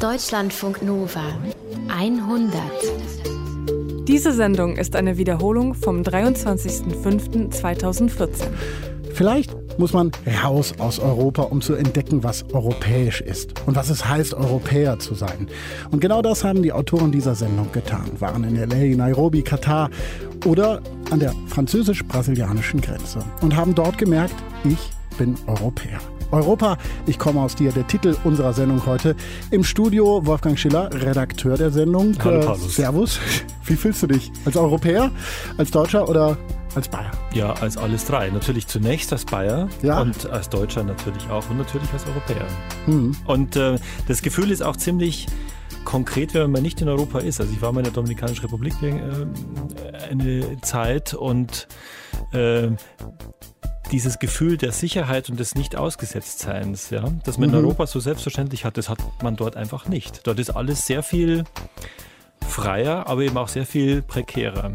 Deutschlandfunk Nova 100. Diese Sendung ist eine Wiederholung vom 23.05.2014. Vielleicht muss man raus aus Europa, um zu entdecken, was europäisch ist und was es heißt, Europäer zu sein. Und genau das haben die Autoren dieser Sendung getan, waren in LA, Nairobi, Katar oder an der französisch-brasilianischen Grenze und haben dort gemerkt, ich bin Europäer. Europa, ich komme aus dir, der Titel unserer Sendung heute. Im Studio Wolfgang Schiller, Redakteur der Sendung. Hallo, Paulus. Servus. Wie fühlst du dich? Als Europäer, als Deutscher oder als Bayer? Ja, als alles drei. Natürlich zunächst als Bayer Ja. und als Deutscher natürlich auch und natürlich als Europäer. Hm. Und äh, das Gefühl ist auch ziemlich konkret, wenn man nicht in Europa ist. Also ich war mal in der Dominikanischen Republik äh, eine Zeit und äh, dieses Gefühl der Sicherheit und des Nicht-Ausgesetztseins, ja, das man in Mhm. Europa so selbstverständlich hat, das hat man dort einfach nicht. Dort ist alles sehr viel freier, aber eben auch sehr viel prekärer.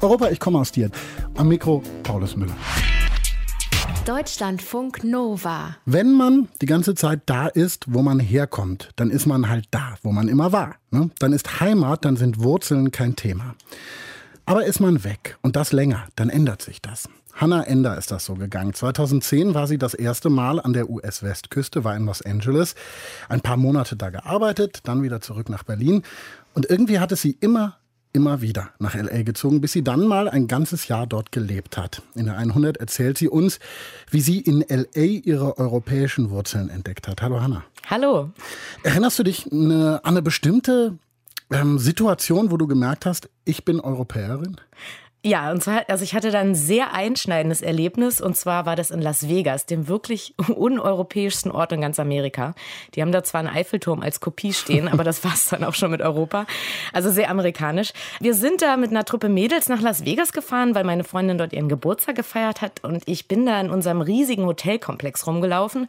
Europa, ich komme aus dir. Am Mikro Paulus Müller. Deutschlandfunk Nova. Wenn man die ganze Zeit da ist, wo man herkommt, dann ist man halt da, wo man immer war. Ne? Dann ist Heimat, dann sind Wurzeln kein Thema. Aber ist man weg und das länger, dann ändert sich das. Hannah Ender ist das so gegangen. 2010 war sie das erste Mal an der US-Westküste, war in Los Angeles, ein paar Monate da gearbeitet, dann wieder zurück nach Berlin. Und irgendwie hat es sie immer, immer wieder nach LA gezogen, bis sie dann mal ein ganzes Jahr dort gelebt hat. In der 100 erzählt sie uns, wie sie in LA ihre europäischen Wurzeln entdeckt hat. Hallo Hannah. Hallo. Erinnerst du dich eine, an eine bestimmte ähm, Situation, wo du gemerkt hast, ich bin Europäerin? Ja, und zwar, also ich hatte da ein sehr einschneidendes Erlebnis und zwar war das in Las Vegas, dem wirklich uneuropäischsten Ort in ganz Amerika. Die haben da zwar einen Eiffelturm als Kopie stehen, aber das war's dann auch schon mit Europa. Also sehr amerikanisch. Wir sind da mit einer Truppe Mädels nach Las Vegas gefahren, weil meine Freundin dort ihren Geburtstag gefeiert hat und ich bin da in unserem riesigen Hotelkomplex rumgelaufen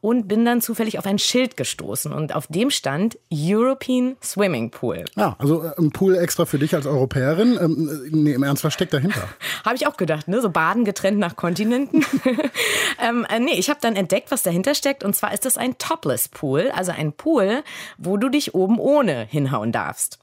und bin dann zufällig auf ein Schild gestoßen und auf dem stand European Swimming Pool. Ja, also äh, ein Pool extra für dich als Europäerin. Ähm, äh, nee, im Ernst, steckt dahinter? Habe ich auch gedacht, ne? So Baden getrennt nach Kontinenten. ähm, äh, nee, ich habe dann entdeckt, was dahinter steckt. Und zwar ist das ein Topless Pool, also ein Pool, wo du dich oben ohne hinhauen darfst.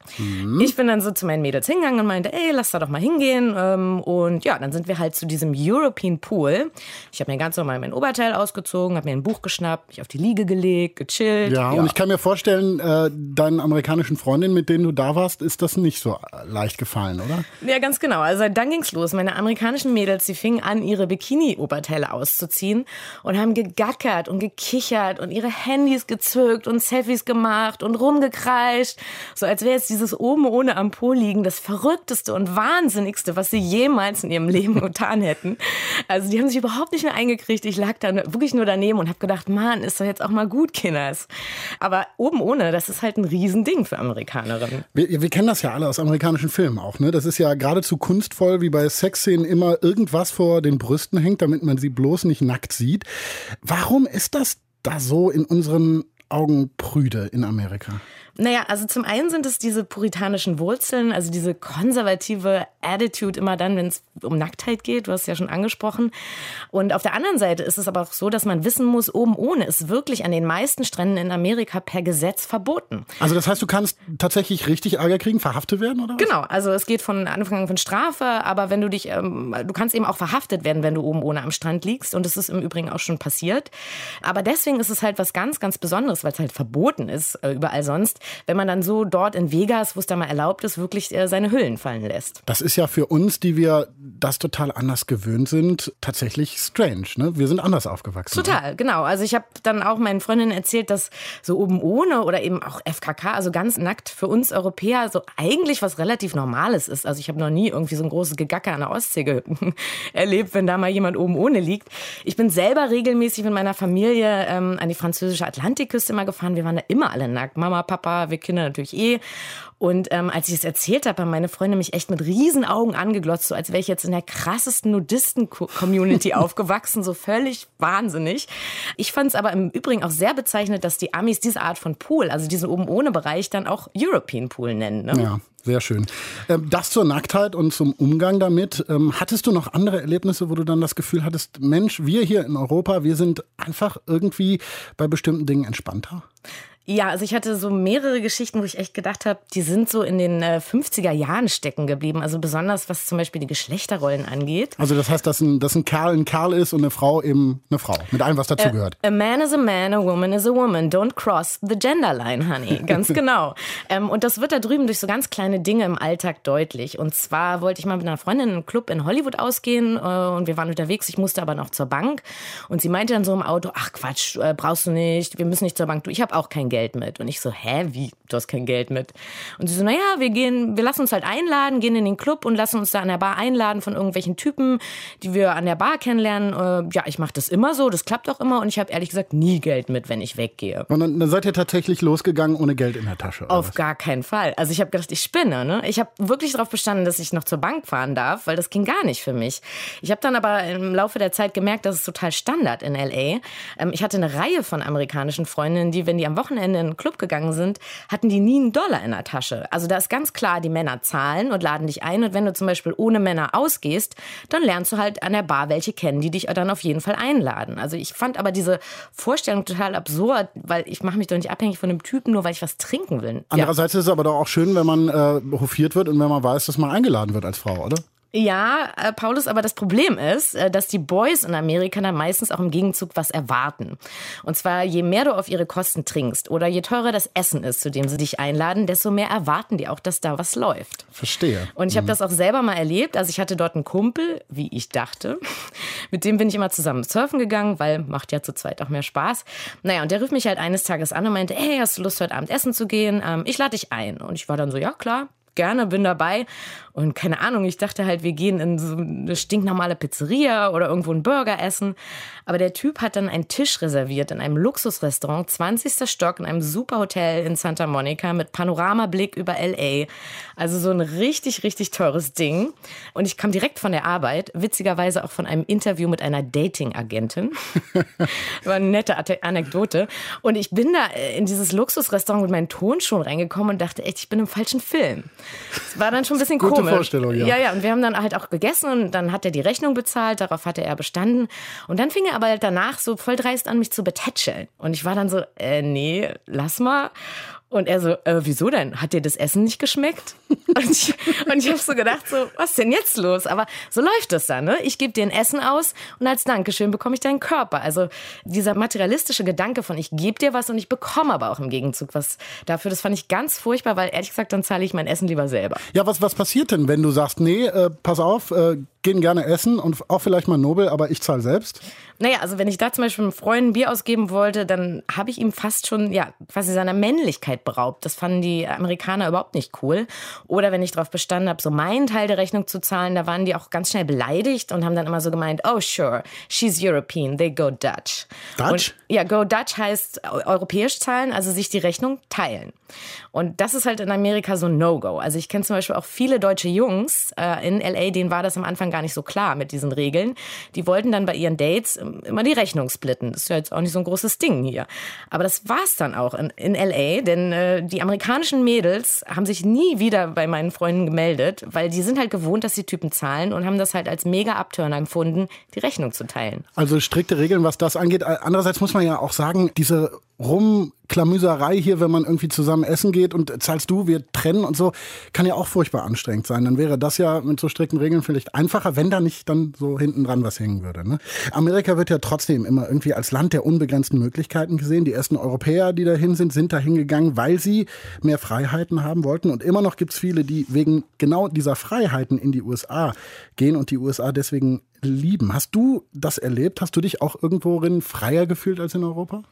Ich bin dann so zu meinen Mädels hingegangen und meinte, ey, lass da doch mal hingehen. Ähm, und ja, dann sind wir halt zu diesem European Pool. Ich habe mir ganz normal mein Oberteil ausgezogen, habe mir ein Buch geschnappt, mich auf die Liege gelegt, gechillt. Ja, und ich kann mir vorstellen, äh, deinen amerikanischen Freundinnen, mit denen du da warst, ist das nicht so leicht gefallen, oder? Ja, ganz genau. Also dann ging's los. Meine amerikanischen Mädels, die fingen an, ihre Bikini-Oberteile auszuziehen und haben gegackert und gekichert und ihre Handys gezückt und Selfies gemacht und rumgekreischt. So als wäre jetzt dieses oben ohne am Po liegen das Verrückteste und Wahnsinnigste, was sie jemals in ihrem Leben getan hätten. Also die haben sich überhaupt nicht mehr eingekriegt. Ich lag da wirklich nur daneben und habe gedacht, Mann, ist doch jetzt auch mal gut, Kinders. Aber oben ohne, das ist halt ein Riesending für Amerikanerinnen. Wir, wir kennen das ja alle aus amerikanischen Filmen auch. Ne? Das ist ja geradezu kunstvoll, wie bei Sexszenen immer irgendwas vor den Brüsten hängt, damit man sie bloß nicht nackt sieht. Warum ist das da so in unseren Augen prüde in Amerika? Naja, also zum einen sind es diese puritanischen Wurzeln, also diese konservative Attitude immer dann, wenn es um Nacktheit geht, du hast es ja schon angesprochen. Und auf der anderen Seite ist es aber auch so, dass man wissen muss, oben ohne ist wirklich an den meisten Stränden in Amerika per Gesetz verboten. Also das heißt, du kannst tatsächlich richtig Ärger kriegen, verhaftet werden oder was? Genau, also es geht von Anfang an von Strafe, aber wenn du dich, ähm, du kannst eben auch verhaftet werden, wenn du oben ohne am Strand liegst. Und das ist im Übrigen auch schon passiert. Aber deswegen ist es halt was ganz, ganz Besonderes, weil es halt verboten ist, äh, überall sonst, wenn man dann so dort in Vegas, wo es da mal erlaubt ist, wirklich äh, seine Hüllen fallen lässt. Das ist ja für uns, die wir das total anders gewöhnt sind, tatsächlich strange. Ne? Wir sind anders aufgewachsen. Total, genau. Also ich habe dann auch meinen Freundinnen erzählt, dass so oben ohne oder eben auch FKK, also ganz nackt für uns Europäer, so eigentlich was relativ Normales ist. Also ich habe noch nie irgendwie so ein großes Gegacker an der Ostsee erlebt, wenn da mal jemand oben ohne liegt. Ich bin selber regelmäßig mit meiner Familie ähm, an die französische Atlantikküste immer gefahren. Wir waren da immer alle nackt. Mama, Papa, wir Kinder natürlich eh. Und ähm, als ich es erzählt habe, haben meine Freunde mich echt mit riesen Augen angeglotzt, so als wäre ich jetzt in der krassesten Nudisten-Community aufgewachsen, so völlig wahnsinnig. Ich fand es aber im Übrigen auch sehr bezeichnend, dass die Amis diese Art von Pool, also diesen oben ohne Bereich, dann auch European Pool nennen. Ne? Ja, sehr schön. Ähm, Das zur Nacktheit und zum Umgang damit. Ähm, Hattest du noch andere Erlebnisse, wo du dann das Gefühl hattest, Mensch, wir hier in Europa, wir sind einfach irgendwie bei bestimmten Dingen entspannter? Ja, also ich hatte so mehrere Geschichten, wo ich echt gedacht habe, die sind so in den äh, 50er Jahren stecken geblieben. Also besonders was zum Beispiel die Geschlechterrollen angeht. Also das heißt, dass ein, dass ein Kerl ein Kerl ist und eine Frau eben eine Frau. Mit allem, was dazugehört. A man is a man, a woman is a woman. Don't cross the gender line, honey. Ganz genau. ähm, und das wird da drüben durch so ganz kleine Dinge im Alltag deutlich. Und zwar wollte ich mal mit einer Freundin in einen Club in Hollywood ausgehen äh, und wir waren unterwegs. Ich musste aber noch zur Bank. Und sie meinte dann so im Auto, ach Quatsch, äh, brauchst du nicht. Wir müssen nicht zur Bank. Du, ich habe auch kein Geld. Geld mit. Und ich so, hä, wie? Du hast kein Geld mit. Und sie so, naja, wir gehen, wir lassen uns halt einladen, gehen in den Club und lassen uns da an der Bar einladen von irgendwelchen Typen, die wir an der Bar kennenlernen. Äh, ja, ich mache das immer so, das klappt auch immer und ich habe ehrlich gesagt nie Geld mit, wenn ich weggehe. Und dann, dann seid ihr tatsächlich losgegangen ohne Geld in der Tasche? Auf was? gar keinen Fall. Also ich habe gedacht, ich spinne. Ne? Ich habe wirklich darauf bestanden, dass ich noch zur Bank fahren darf, weil das ging gar nicht für mich. Ich habe dann aber im Laufe der Zeit gemerkt, dass es total Standard in LA. Ähm, ich hatte eine Reihe von amerikanischen Freundinnen, die, wenn die am Wochenende in einen Club gegangen gegangen sind, hatten die nie einen Dollar in der Tasche. Also da ist ganz klar, die Männer zahlen und laden dich ein. Und wenn du zum Beispiel ohne Männer ausgehst, dann lernst du halt an der Bar welche kennen, die dich dann auf jeden Fall einladen. Also ich fand aber diese Vorstellung total absurd, weil ich mache mich doch nicht abhängig von einem Typen, nur weil ich was trinken will. Andererseits ja. ist es aber doch auch schön, wenn man äh, hofiert wird und wenn man weiß, dass man eingeladen wird als Frau, oder? Ja, äh, Paulus, aber das Problem ist, äh, dass die Boys in Amerika dann meistens auch im Gegenzug was erwarten. Und zwar, je mehr du auf ihre Kosten trinkst oder je teurer das Essen ist, zu dem sie dich einladen, desto mehr erwarten die auch, dass da was läuft. Verstehe. Und ich habe mhm. das auch selber mal erlebt. Also ich hatte dort einen Kumpel, wie ich dachte. Mit dem bin ich immer zusammen surfen gegangen, weil macht ja zu zweit auch mehr Spaß. Naja, und der rief mich halt eines Tages an und meinte, hey, hast du Lust, heute Abend essen zu gehen? Ähm, ich lade dich ein. Und ich war dann so, ja klar, gerne, bin dabei. Und keine Ahnung, ich dachte halt, wir gehen in so eine stinknormale Pizzeria oder irgendwo einen Burger essen. Aber der Typ hat dann einen Tisch reserviert in einem Luxusrestaurant, 20. Stock in einem super Hotel in Santa Monica mit Panoramablick über LA. Also so ein richtig, richtig teures Ding. Und ich kam direkt von der Arbeit, witzigerweise auch von einem Interview mit einer Dating-Agentin. War eine nette Anekdote. Und ich bin da in dieses Luxusrestaurant mit meinen Tonschuhen reingekommen und dachte echt, ich bin im falschen Film. Es war dann schon ein bisschen Gute komisch. Vorstellung, ja. Ja, ja. Und wir haben dann halt auch gegessen und dann hat er die Rechnung bezahlt, darauf hatte er bestanden. Und dann fing er aber danach so voll dreist an, mich zu betätscheln. Und ich war dann so, äh, nee, lass mal. Und er so, äh, wieso denn? Hat dir das Essen nicht geschmeckt? Und ich, und ich habe so gedacht, so, was ist denn jetzt los? Aber so läuft es dann. Ne? Ich gebe dir ein Essen aus und als Dankeschön bekomme ich deinen Körper. Also dieser materialistische Gedanke von, ich gebe dir was und ich bekomme aber auch im Gegenzug was dafür, das fand ich ganz furchtbar, weil ehrlich gesagt, dann zahle ich mein Essen lieber selber. Ja, was, was passiert denn, wenn du sagst, nee, äh, pass auf, äh, gehen gerne essen und auch vielleicht mal Nobel, aber ich zahle selbst? Naja, also wenn ich da zum Beispiel einem Freund ein Bier ausgeben wollte, dann habe ich ihm fast schon, ja, quasi seiner Männlichkeit beraubt. Das fanden die Amerikaner überhaupt nicht cool. Oder wenn ich darauf bestanden habe, so meinen Teil der Rechnung zu zahlen, da waren die auch ganz schnell beleidigt und haben dann immer so gemeint, oh sure, she's European, they go Dutch. Dutch? Und, ja, go Dutch heißt europäisch zahlen, also sich die Rechnung teilen. Und das ist halt in Amerika so ein No-Go. Also ich kenne zum Beispiel auch viele deutsche Jungs äh, in LA, denen war das am Anfang gar nicht so klar mit diesen Regeln. Die wollten dann bei ihren Dates immer die Rechnung splitten. Das ist ja jetzt auch nicht so ein großes Ding hier. Aber das war's dann auch in, in LA, denn äh, die amerikanischen Mädels haben sich nie wieder bei meinen Freunden gemeldet, weil die sind halt gewohnt, dass die Typen zahlen und haben das halt als mega Abturner gefunden, die Rechnung zu teilen. Also strikte Regeln, was das angeht. Andererseits muss man ja auch sagen, diese Rumklamüserei hier, wenn man irgendwie zusammen essen geht und zahlst du, wir trennen und so, kann ja auch furchtbar anstrengend sein. Dann wäre das ja mit so strikten Regeln vielleicht einfacher, wenn da nicht dann so hinten dran was hängen würde. Ne? Amerika wird ja trotzdem immer irgendwie als Land der unbegrenzten Möglichkeiten gesehen. Die ersten Europäer, die dahin sind, sind dahin gegangen, weil sie mehr Freiheiten haben wollten. Und immer noch gibt es viele, die wegen genau dieser Freiheiten in die USA gehen und die USA deswegen lieben. Hast du das erlebt? Hast du dich auch irgendworin freier gefühlt als in Europa?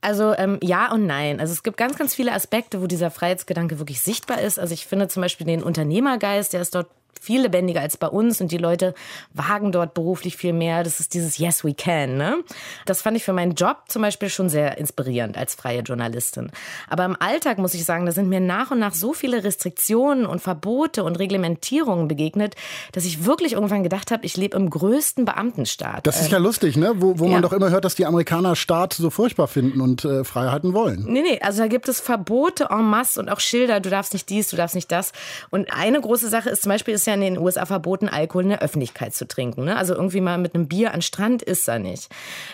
Also ähm, ja und nein. Also es gibt ganz, ganz viele Aspekte, wo dieser Freiheitsgedanke wirklich sichtbar ist. Also ich finde zum Beispiel den Unternehmergeist, der ist dort viel lebendiger als bei uns und die Leute wagen dort beruflich viel mehr. Das ist dieses Yes, we can. Ne? Das fand ich für meinen Job zum Beispiel schon sehr inspirierend als freie Journalistin. Aber im Alltag muss ich sagen, da sind mir nach und nach so viele Restriktionen und Verbote und Reglementierungen begegnet, dass ich wirklich irgendwann gedacht habe, ich lebe im größten Beamtenstaat. Das ist ja lustig, ne? wo, wo ja. man doch immer hört, dass die Amerikaner Staat so furchtbar finden und äh, Freiheiten wollen. Nee, nee, also da gibt es Verbote en masse und auch Schilder, du darfst nicht dies, du darfst nicht das. Und eine große Sache ist zum Beispiel, ist ja in den USA verboten, Alkohol in der Öffentlichkeit zu trinken. Ne? Also irgendwie mal mit einem Bier an Strand ist er nicht.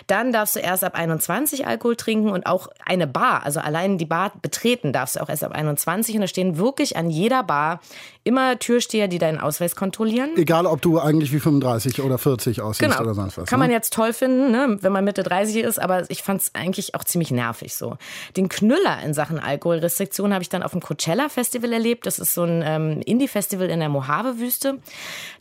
Dann darfst du erst ab 21 Alkohol trinken und auch eine Bar, also allein die Bar betreten darfst du auch erst ab 21. Und da stehen wirklich an jeder Bar immer Türsteher, die deinen Ausweis kontrollieren. Egal, ob du eigentlich wie 35 oder 40 aussiehst Genau. oder sonst was. Kann ne? man jetzt toll finden, ne, wenn man Mitte 30 ist, aber ich fand es eigentlich auch ziemlich nervig so. Den Knüller in Sachen Alkoholrestriktion habe ich dann auf dem Coachella Festival erlebt. Das ist so ein ähm, Indie-Festival in der Mojave-Wüste.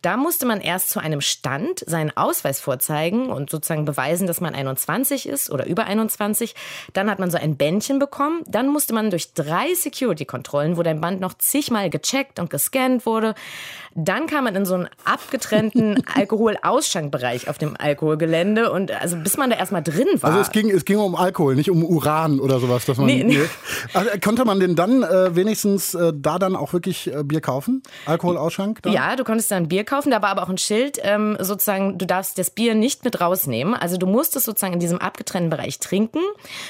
Da musste man erst zu einem Stand seinen Ausweis vorzeigen und sozusagen beweisen, dass man 21 ist oder über 21. Dann hat man so ein Bändchen bekommen. Dann musste man durch drei Security-Kontrollen, wo dein Band noch zigmal gecheckt und gescannt wurde. Dann kam man in so einen abgetrennten Alkoholausschenkbereich auf dem Alkoholgelände und also bis man da erstmal drin war. Also es ging, es ging um Alkohol, nicht um Uran oder sowas. Dass man, Nee, nee. Also, konnte man denn dann äh, wenigstens äh, da dann auch wirklich äh, Bier kaufen? Alkoholausschank? Da? Ja, du konntest dann Bier kaufen, da war aber auch ein Schild, ähm, sozusagen, du darfst das Bier nicht mit rausnehmen. Also du musstest sozusagen in diesem abgetrennten Bereich trinken.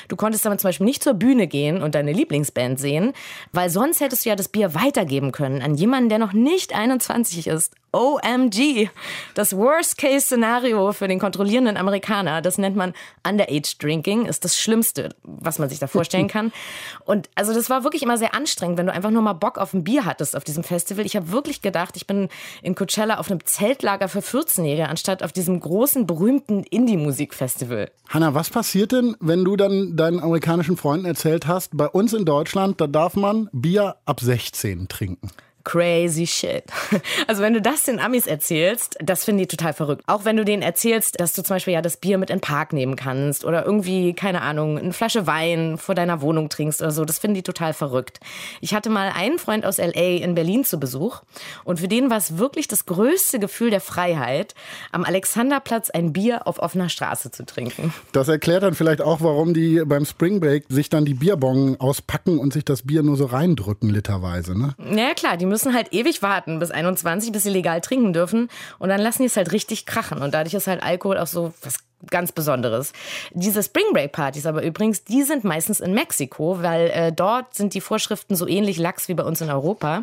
Du konntest aber zum Beispiel nicht zur Bühne gehen und deine Lieblingsband sehen, weil sonst hättest du ja das Bier weitergeben können an jemanden, der noch nicht 21 ist. OMG. Das Worst-Case-Szenario für den kontrollierenden Amerikaner, das nennt man Underage-Drinking, ist das Schlimmste, was man sich da vorstellen kann. Und also das war wirklich immer sehr anstrengend, wenn du einfach nur mal Bock auf ein Bier hattest auf diesem Festival. Ich habe wirklich gedacht, ich bin in Coachella auf einem Zeltlager für 14-Jährige, anstatt auf diesem großen, berühmten Indie-Musik-Festival. Hanna, was passiert denn, wenn du dann deinen amerikanischen Freunden erzählt hast, bei uns in Deutschland, da darf man Bier ab 16 trinken? Crazy shit. Also wenn du das den Amis erzählst, das finden die total verrückt. Auch wenn du denen erzählst, dass du zum Beispiel ja das Bier mit in den Park nehmen kannst oder irgendwie, keine Ahnung, eine Flasche Wein vor deiner Wohnung trinkst oder so, das finden die total verrückt. Ich hatte mal einen Freund aus LA in Berlin zu Besuch und für den war es wirklich das größte Gefühl der Freiheit, am Alexanderplatz ein Bier auf offener Straße zu trinken. Das erklärt dann vielleicht auch, warum die beim Spring Break sich dann die Bierbongen auspacken und sich das Bier nur so reindrücken, literweise. Ne? Ja klar, die müssen halt ewig warten bis 21, bis sie legal trinken dürfen. Und dann lassen die es halt richtig krachen. Und dadurch ist halt Alkohol auch so was ganz Besonderes. Diese Spring Break Partys aber übrigens, die sind meistens in Mexiko, weil äh, dort sind die Vorschriften so ähnlich lax wie bei uns in Europa.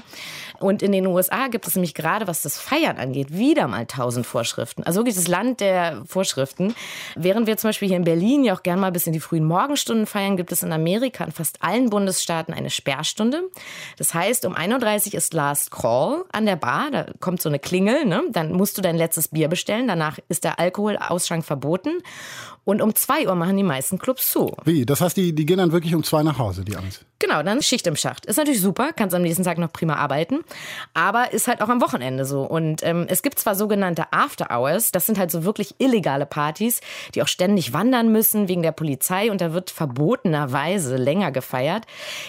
Und in den USA gibt es nämlich gerade, was das Feiern angeht, wieder mal tausend Vorschriften. Also wirklich das Land der Vorschriften. Während wir zum Beispiel hier in Berlin ja auch gern mal bis in die frühen Morgenstunden feiern, gibt es in Amerika in fast allen Bundesstaaten eine Sperrstunde. Das heißt, um 1.30 Uhr ist Last Call an der Bar. Da kommt so eine Klingel. Ne? Dann musst du dein letztes Bier bestellen. Danach ist der Alkoholausschank verboten. Menschen. Und um 2 Uhr machen die meisten Clubs zu. Wie? Das heißt, die, die gehen dann wirklich um zwei nach Hause, die Amis. Genau, dann Schicht im Schacht. Ist natürlich super, kannst am nächsten Tag noch prima arbeiten, aber ist halt auch am Wochenende so. Und ähm, es gibt zwar sogenannte After Hours, das sind halt so wirklich illegale Partys, die auch ständig wandern müssen wegen der Polizei und da wird verbotenerweise länger gefeiert.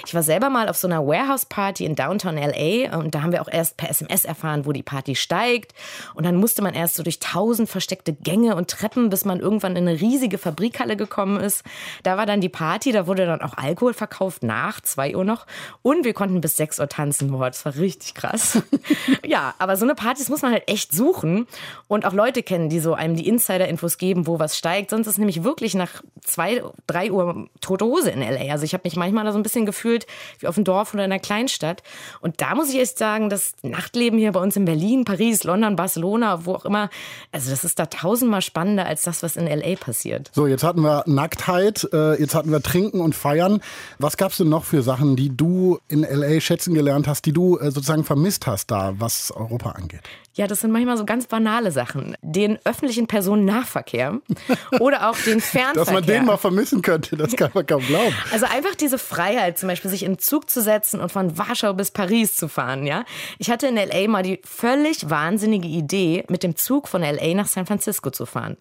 Ich war selber mal auf so einer Warehouse-Party in Downtown LA und da haben wir auch erst per SMS erfahren, wo die Party steigt. Und dann musste man erst so durch tausend versteckte Gänge und Treppen, bis man irgendwann in eine riesige Fabrikhalle gekommen ist. Da war dann die Party, da wurde dann auch Alkohol verkauft nach 2 Uhr noch. Und wir konnten bis 6 Uhr tanzen. Boah, das war richtig krass. ja, aber so eine Partys muss man halt echt suchen und auch Leute kennen, die so einem die Insider-Infos geben, wo was steigt. Sonst ist nämlich wirklich nach 2, 3 Uhr tote Hose in L.A. Also ich habe mich manchmal da so ein bisschen gefühlt wie auf dem Dorf oder in einer Kleinstadt. Und da muss ich echt sagen, das Nachtleben hier bei uns in Berlin, Paris, London, Barcelona, wo auch immer, also das ist da tausendmal spannender als das, was in L.A. passiert. So, jetzt hatten wir Nacktheit, äh, jetzt hatten wir Trinken und Feiern. Was gab's denn noch für Sachen, die du in LA schätzen gelernt hast, die du äh, sozusagen vermisst hast da, was Europa angeht? Ja, das sind manchmal so ganz banale Sachen. Den öffentlichen Personennahverkehr oder auch den Fernverkehr. Dass man den mal vermissen könnte, das kann man kaum glauben. Also einfach diese Freiheit, zum Beispiel sich in Zug zu setzen und von Warschau bis Paris zu fahren, ja. Ich hatte in L.A. mal die völlig wahnsinnige Idee, mit dem Zug von L.A. nach San Francisco zu fahren.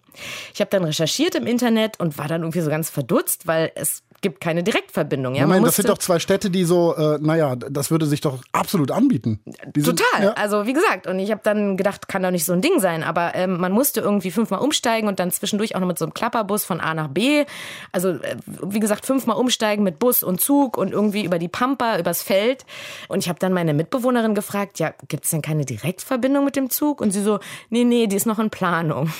Ich habe dann recherchiert im Internet und war dann irgendwie so ganz verdutzt, weil es gibt keine Direktverbindung. Ja? Moment, das sind doch zwei Städte, die so, äh, naja, das würde sich doch absolut anbieten. Die sind- Total. Ja. Also wie gesagt, und ich habe dann gedacht, kann doch nicht so ein Ding sein. Aber ähm, man musste irgendwie fünfmal umsteigen und dann zwischendurch auch noch mit so einem Klapperbus von A nach B. Also äh, wie gesagt, fünfmal umsteigen mit Bus und Zug und irgendwie über die Pampa, übers Feld. Und ich habe dann meine Mitbewohnerin gefragt, ja, gibt es denn keine Direktverbindung mit dem Zug? Und sie so, nee, nee, die ist noch in Planung.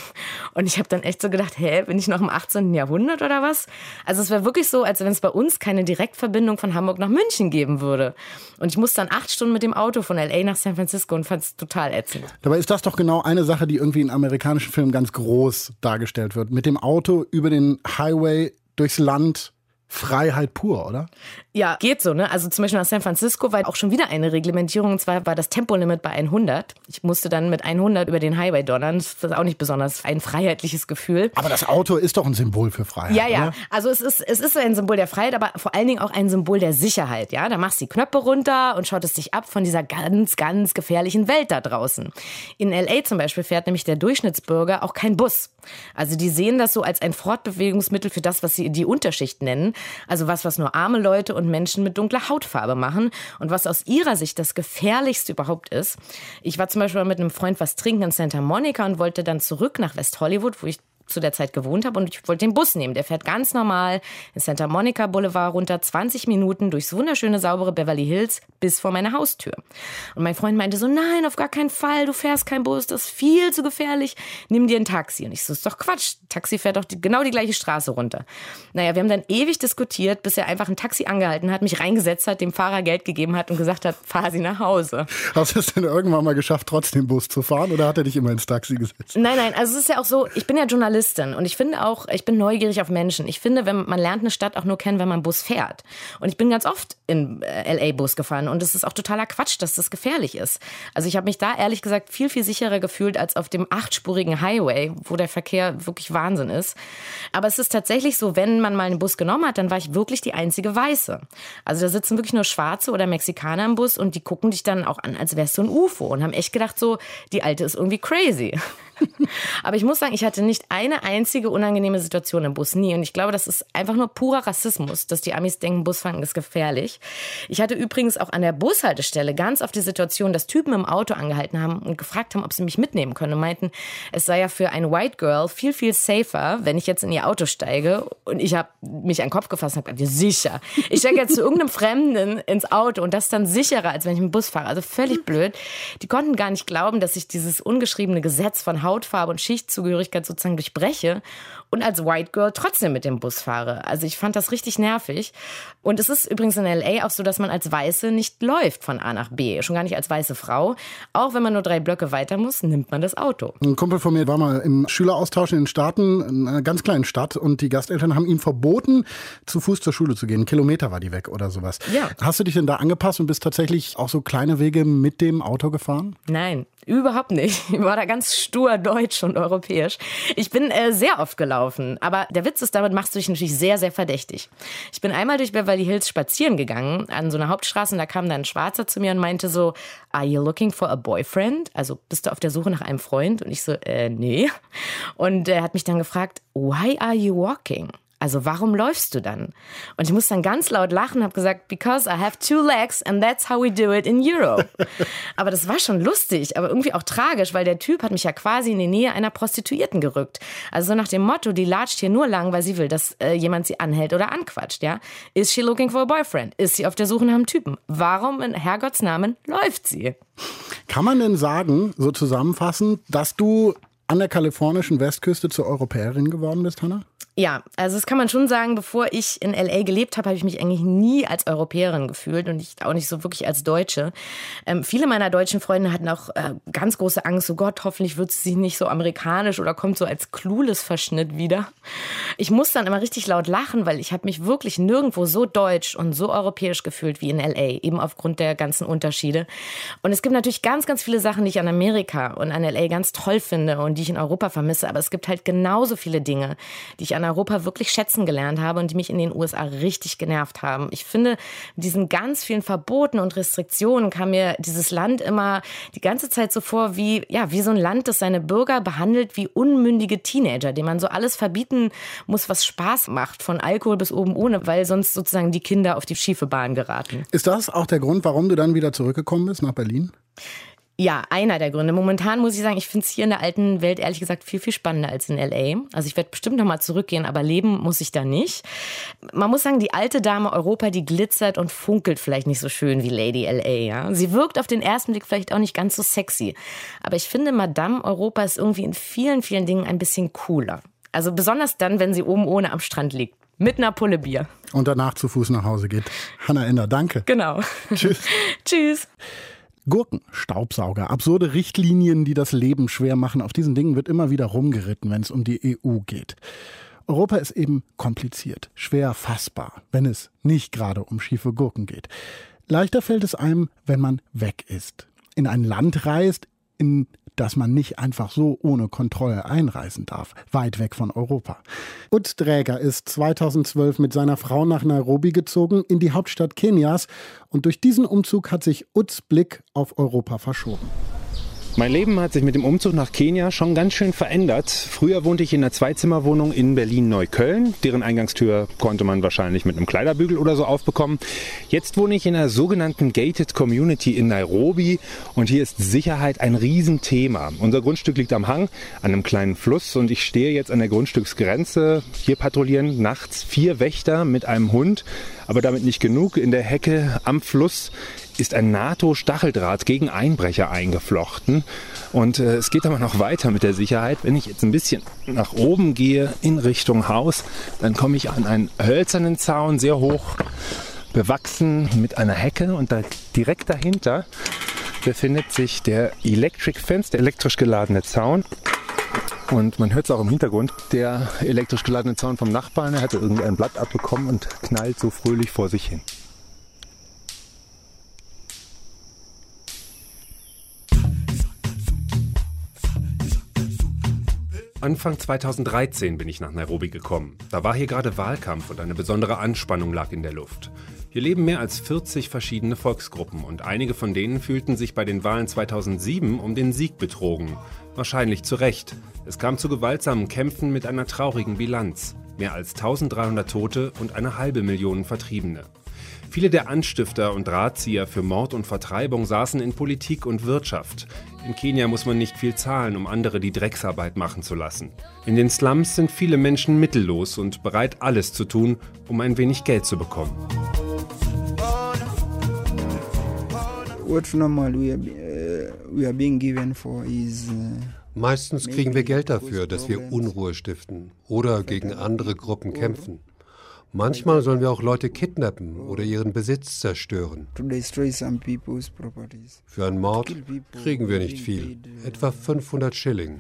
Und ich habe dann echt so gedacht, hä, bin ich noch im 18. Jahrhundert oder was? Also es wäre wirklich so, als wenn es bei uns keine Direktverbindung von Hamburg nach München geben würde. Und ich musste dann acht Stunden mit dem Auto von LA nach San Francisco und fand es total ätzend. Dabei ist das doch genau eine Sache, die irgendwie in amerikanischen Filmen ganz groß dargestellt wird. Mit dem Auto über den Highway durchs Land Freiheit pur, oder? Ja, geht so, ne? Also zum Beispiel nach San Francisco war auch schon wieder eine Reglementierung, und zwar war das Tempolimit bei 100. Ich musste dann mit 100 über den Highway donnern. Das ist auch nicht besonders ein freiheitliches Gefühl. Aber das Auto ist doch ein Symbol für Freiheit. Ja, ja. Oder? Also es ist, es ist ein Symbol der Freiheit, aber vor allen Dingen auch ein Symbol der Sicherheit, ja? Da machst du die Knöpfe runter und schaut es dich ab von dieser ganz, ganz gefährlichen Welt da draußen. In L.A. zum Beispiel fährt nämlich der Durchschnittsbürger auch kein Bus. Also die sehen das so als ein Fortbewegungsmittel für das, was sie die Unterschicht nennen. Also was, was nur arme Leute und Menschen mit dunkler Hautfarbe machen und was aus ihrer Sicht das Gefährlichste überhaupt ist. Ich war zum Beispiel mit einem Freund was trinken in Santa Monica und wollte dann zurück nach West Hollywood, wo ich zu der Zeit gewohnt habe und ich wollte den Bus nehmen. Der fährt ganz normal in Santa Monica Boulevard runter, 20 Minuten durchs wunderschöne, saubere Beverly Hills bis vor meine Haustür. Und mein Freund meinte so, nein, auf gar keinen Fall, du fährst kein Bus, das ist viel zu gefährlich, nimm dir ein Taxi. Und ich so, ist doch Quatsch, Taxi fährt doch die, genau die gleiche Straße runter. Naja, wir haben dann ewig diskutiert, bis er einfach ein Taxi angehalten hat, mich reingesetzt hat, dem Fahrer Geld gegeben hat und gesagt hat, fahr sie nach Hause. Hast du es denn irgendwann mal geschafft, trotzdem Bus zu fahren oder hat er dich immer ins Taxi gesetzt? Nein, nein, also es ist ja auch so, ich bin ja Journalistin und ich finde auch, ich bin neugierig auf Menschen. Ich finde, wenn man lernt eine Stadt auch nur kennen, wenn man Bus fährt. Und ich bin ganz oft in äh, LA Bus gefahren und es ist auch totaler Quatsch, dass das gefährlich ist. Also ich habe mich da ehrlich gesagt viel, viel sicherer gefühlt als auf dem achtspurigen Highway, wo der Verkehr wirklich Wahnsinn ist. Aber es ist tatsächlich so, wenn man mal einen Bus genommen hat, dann war ich wirklich die einzige Weiße. Also da sitzen wirklich nur Schwarze oder Mexikaner im Bus und die gucken dich dann auch an, als wärst du ein UFO und haben echt gedacht so, die Alte ist irgendwie crazy. Aber ich muss sagen, ich hatte nicht eine einzige unangenehme Situation im Bus, nie. Und ich glaube, das ist einfach nur purer Rassismus, dass die Amis denken, Busfahren ist gefährlich. Ich hatte übrigens auch an der Bushaltestelle ganz oft die Situation, dass Typen im Auto angehalten haben und gefragt haben, ob sie mich mitnehmen können und meinten, es sei ja für ein White Girl viel, viel safer, wenn ich jetzt in ihr Auto steige. Und ich habe mich an den Kopf gefasst und habe gesagt, sicher. Ich steige jetzt zu irgendeinem Fremden ins Auto und das ist dann sicherer, als wenn ich dem Bus fahre. Also völlig blöd. Die konnten gar nicht glauben, dass ich dieses ungeschriebene Gesetz von Hautfarbe und Schichtzugehörigkeit sozusagen durchbreche und als White Girl trotzdem mit dem Bus fahre. Also ich fand das richtig nervig. Und es ist übrigens in LA auch so, dass man als Weiße nicht läuft von A nach B. Schon gar nicht als weiße Frau. Auch wenn man nur drei Blöcke weiter muss, nimmt man das Auto. Ein Kumpel von mir war mal im Schüleraustausch in den Staaten, in einer ganz kleinen Stadt, und die Gasteltern haben ihm verboten, zu Fuß zur Schule zu gehen. Ein Kilometer war die weg oder sowas. Ja. Hast du dich denn da angepasst und bist tatsächlich auch so kleine Wege mit dem Auto gefahren? Nein, überhaupt nicht. Ich war da ganz stur deutsch und europäisch. Ich bin äh, sehr oft gelaufen. Aber der Witz ist, damit machst du dich natürlich sehr, sehr verdächtig. Ich bin einmal durch Beverly Hills spazieren gegangen, an so einer Hauptstraße, und da kam dann ein Schwarzer zu mir und meinte so, are you looking for a boyfriend? Also bist du auf der Suche nach einem Freund? Und ich so, äh, nee. Und er hat mich dann gefragt, why are you walking? Also warum läufst du dann? Und ich muss dann ganz laut lachen und habe gesagt, because I have two legs and that's how we do it in Europe. aber das war schon lustig, aber irgendwie auch tragisch, weil der Typ hat mich ja quasi in die Nähe einer Prostituierten gerückt. Also so nach dem Motto, die latscht hier nur lang, weil sie will, dass äh, jemand sie anhält oder anquatscht, ja? Is she looking for a boyfriend? Ist sie auf der Suche nach einem Typen? Warum in Herrgotts Namen läuft sie? Kann man denn sagen, so zusammenfassend, dass du an der kalifornischen Westküste zur Europäerin geworden bist, Hannah? Ja, also das kann man schon sagen, bevor ich in LA gelebt habe, habe ich mich eigentlich nie als Europäerin gefühlt und ich auch nicht so wirklich als Deutsche. Ähm, viele meiner deutschen Freunde hatten auch äh, ganz große Angst, so Gott, hoffentlich wird sie nicht so amerikanisch oder kommt so als Clueless-Verschnitt wieder. Ich muss dann immer richtig laut lachen, weil ich habe mich wirklich nirgendwo so deutsch und so europäisch gefühlt wie in LA, eben aufgrund der ganzen Unterschiede. Und es gibt natürlich ganz, ganz viele Sachen, die ich an Amerika und an LA ganz toll finde und die ich in Europa vermisse, aber es gibt halt genauso viele Dinge, die ich an Europa wirklich schätzen gelernt habe und die mich in den USA richtig genervt haben. Ich finde, mit diesen ganz vielen Verboten und Restriktionen kam mir dieses Land immer die ganze Zeit so vor wie, ja, wie so ein Land, das seine Bürger behandelt wie unmündige Teenager, denen man so alles verbieten muss, was Spaß macht, von Alkohol bis oben ohne, weil sonst sozusagen die Kinder auf die schiefe Bahn geraten. Ist das auch der Grund, warum du dann wieder zurückgekommen bist nach Berlin? Ja, einer der Gründe. Momentan muss ich sagen, ich finde es hier in der alten Welt ehrlich gesagt viel, viel spannender als in LA. Also ich werde bestimmt nochmal zurückgehen, aber leben muss ich da nicht. Man muss sagen, die alte Dame Europa, die glitzert und funkelt vielleicht nicht so schön wie Lady LA. Ja? Sie wirkt auf den ersten Blick vielleicht auch nicht ganz so sexy. Aber ich finde, Madame Europa ist irgendwie in vielen, vielen Dingen ein bisschen cooler. Also besonders dann, wenn sie oben ohne am Strand liegt Mit einer Pulle Bier. Und danach zu Fuß nach Hause geht. Hanna Ender, danke. Genau. Tschüss. Tschüss. Gurken, Staubsauger, absurde Richtlinien, die das Leben schwer machen. Auf diesen Dingen wird immer wieder rumgeritten, wenn es um die EU geht. Europa ist eben kompliziert, schwer fassbar, wenn es nicht gerade um schiefe Gurken geht. Leichter fällt es einem, wenn man weg ist. In ein Land reist, in das man nicht einfach so ohne Kontrolle einreisen darf, weit weg von Europa. Utz Dräger ist 2012 mit seiner Frau nach Nairobi gezogen, in die Hauptstadt Kenias, und durch diesen Umzug hat sich Utz Blick auf Europa verschoben. Mein Leben hat sich mit dem Umzug nach Kenia schon ganz schön verändert. Früher wohnte ich in einer Zweizimmerwohnung in Berlin-Neukölln. Deren Eingangstür konnte man wahrscheinlich mit einem Kleiderbügel oder so aufbekommen. Jetzt wohne ich in einer sogenannten Gated Community in Nairobi und hier ist Sicherheit ein Riesenthema. Unser Grundstück liegt am Hang, an einem kleinen Fluss und ich stehe jetzt an der Grundstücksgrenze. Hier patrouillieren nachts vier Wächter mit einem Hund. Aber damit nicht genug. In der Hecke am Fluss ist ein NATO-Stacheldraht gegen Einbrecher eingeflochten. Und äh, es geht aber noch weiter mit der Sicherheit. Wenn ich jetzt ein bisschen nach oben gehe in Richtung Haus, dann komme ich an einen hölzernen Zaun, sehr hoch bewachsen mit einer Hecke und da direkt dahinter befindet sich der Electric Fence, der elektrisch geladene Zaun. Und man hört es auch im Hintergrund. Der elektrisch geladene Zaun vom Nachbarn, er hatte irgendein Blatt abbekommen und knallt so fröhlich vor sich hin. Anfang 2013 bin ich nach Nairobi gekommen. Da war hier gerade Wahlkampf und eine besondere Anspannung lag in der Luft. Hier leben mehr als 40 verschiedene Volksgruppen und einige von denen fühlten sich bei den Wahlen 2007 um den Sieg betrogen. Wahrscheinlich zu Recht. Es kam zu gewaltsamen Kämpfen mit einer traurigen Bilanz. Mehr als 1300 Tote und eine halbe Million Vertriebene. Viele der Anstifter und Drahtzieher für Mord und Vertreibung saßen in Politik und Wirtschaft. In Kenia muss man nicht viel zahlen, um andere die Drecksarbeit machen zu lassen. In den Slums sind viele Menschen mittellos und bereit, alles zu tun, um ein wenig Geld zu bekommen. We are, uh, being given for is uh Meistens kriegen wir Geld dafür, dass wir Unruhe stiften oder gegen andere Gruppen kämpfen. Manchmal sollen wir auch Leute kidnappen oder ihren Besitz zerstören. Für einen Mord kriegen wir nicht viel, etwa 500 Schilling.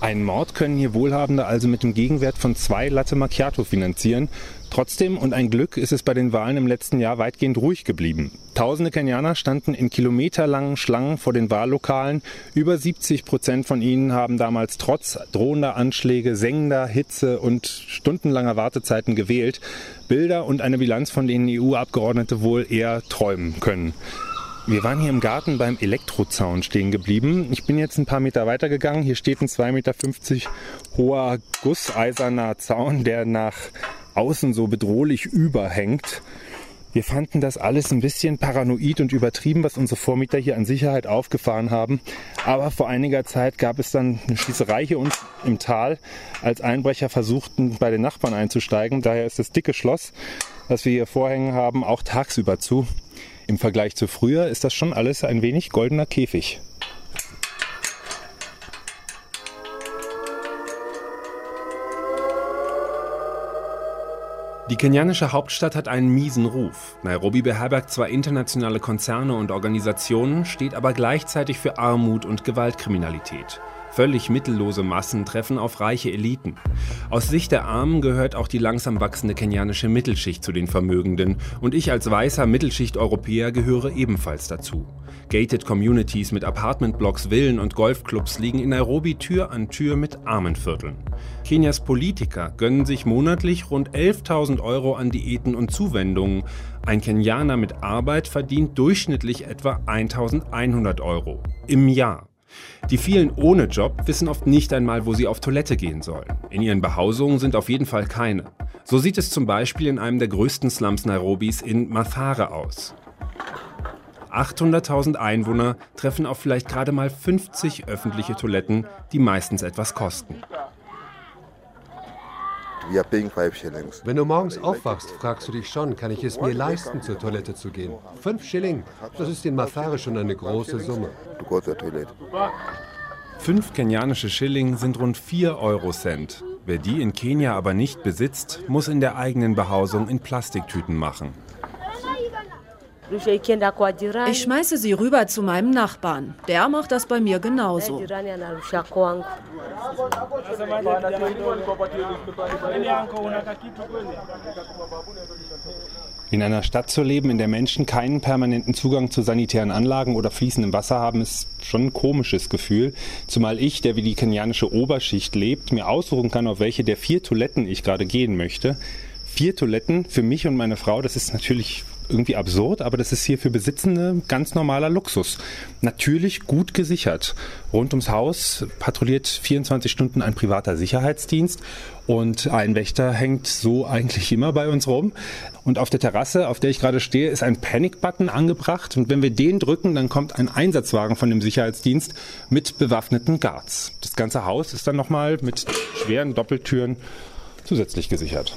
Einen Mord können hier Wohlhabende also mit dem Gegenwert von zwei Latte Macchiato finanzieren. Trotzdem und ein Glück ist es bei den Wahlen im letzten Jahr weitgehend ruhig geblieben. Tausende Kenianer standen in kilometerlangen Schlangen vor den Wahllokalen. Über 70 Prozent von ihnen haben damals trotz drohender Anschläge, sengender Hitze und stundenlanger Wartezeiten gewählt. Bilder und eine Bilanz, von denen EU-Abgeordnete wohl eher träumen können. Wir waren hier im Garten beim Elektrozaun stehen geblieben. Ich bin jetzt ein paar Meter weiter gegangen. Hier steht ein 2,50 Meter hoher gusseiserner Zaun, der nach außen so bedrohlich überhängt. Wir fanden das alles ein bisschen paranoid und übertrieben, was unsere Vormieter hier an Sicherheit aufgefahren haben. Aber vor einiger Zeit gab es dann eine Schießerei hier unten im Tal, als Einbrecher versuchten, bei den Nachbarn einzusteigen. Daher ist das dicke Schloss, das wir hier vorhängen haben, auch tagsüber zu. Im Vergleich zu früher ist das schon alles ein wenig goldener Käfig. Die kenianische Hauptstadt hat einen miesen Ruf. Nairobi beherbergt zwar internationale Konzerne und Organisationen, steht aber gleichzeitig für Armut und Gewaltkriminalität. Völlig mittellose Massen treffen auf reiche Eliten. Aus Sicht der Armen gehört auch die langsam wachsende kenianische Mittelschicht zu den Vermögenden und ich als weißer Mittelschicht-Europäer gehöre ebenfalls dazu. Gated Communities mit Apartmentblocks, Villen und Golfclubs liegen in Nairobi Tür an Tür mit Armenvierteln. Kenias Politiker gönnen sich monatlich rund 11.000 Euro an Diäten und Zuwendungen. Ein Kenianer mit Arbeit verdient durchschnittlich etwa 1.100 Euro im Jahr. Die vielen ohne Job wissen oft nicht einmal, wo sie auf Toilette gehen sollen. In ihren Behausungen sind auf jeden Fall keine. So sieht es zum Beispiel in einem der größten Slums Nairobis in Mathare aus. 800.000 Einwohner treffen auf vielleicht gerade mal 50 öffentliche Toiletten, die meistens etwas kosten. Wenn du morgens aufwachst, fragst du dich schon, kann ich es mir leisten, zur Toilette zu gehen? Fünf Schilling, das ist in Mathare schon eine große Summe. Fünf kenianische Schilling sind rund 4 Eurocent. Wer die in Kenia aber nicht besitzt, muss in der eigenen Behausung in Plastiktüten machen. Ich schmeiße sie rüber zu meinem Nachbarn. Der macht das bei mir genauso. In einer Stadt zu leben, in der Menschen keinen permanenten Zugang zu sanitären Anlagen oder fließendem Wasser haben, ist schon ein komisches Gefühl. Zumal ich, der wie die kenianische Oberschicht lebt, mir aussuchen kann, auf welche der vier Toiletten ich gerade gehen möchte. Vier Toiletten für mich und meine Frau, das ist natürlich irgendwie absurd, aber das ist hier für Besitzende ganz normaler Luxus. Natürlich gut gesichert. Rund ums Haus patrouilliert 24 Stunden ein privater Sicherheitsdienst und ein Wächter hängt so eigentlich immer bei uns rum. Und auf der Terrasse, auf der ich gerade stehe, ist ein Panic-Button angebracht. Und wenn wir den drücken, dann kommt ein Einsatzwagen von dem Sicherheitsdienst mit bewaffneten Guards. Das ganze Haus ist dann nochmal mit schweren Doppeltüren zusätzlich gesichert.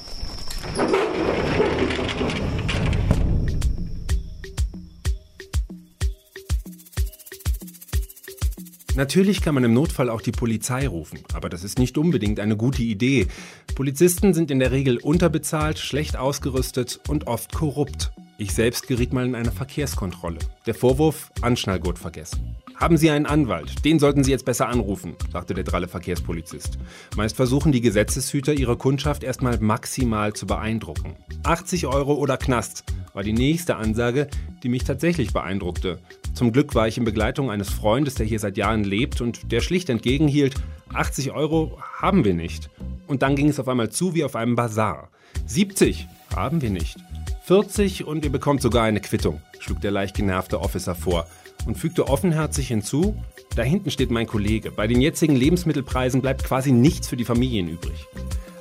Natürlich kann man im Notfall auch die Polizei rufen, aber das ist nicht unbedingt eine gute Idee. Polizisten sind in der Regel unterbezahlt, schlecht ausgerüstet und oft korrupt. Ich selbst geriet mal in eine Verkehrskontrolle. Der Vorwurf, Anschnallgurt vergessen. Haben Sie einen Anwalt? Den sollten Sie jetzt besser anrufen, sagte der dralle Verkehrspolizist. Meist versuchen die Gesetzeshüter ihre Kundschaft erstmal maximal zu beeindrucken. 80 Euro oder Knast war die nächste Ansage, die mich tatsächlich beeindruckte. Zum Glück war ich in Begleitung eines Freundes, der hier seit Jahren lebt und der schlicht entgegenhielt, 80 Euro haben wir nicht. Und dann ging es auf einmal zu wie auf einem Bazar. 70 haben wir nicht. 40 und ihr bekommt sogar eine Quittung, schlug der leicht genervte Officer vor und fügte offenherzig hinzu, da hinten steht mein Kollege. Bei den jetzigen Lebensmittelpreisen bleibt quasi nichts für die Familien übrig.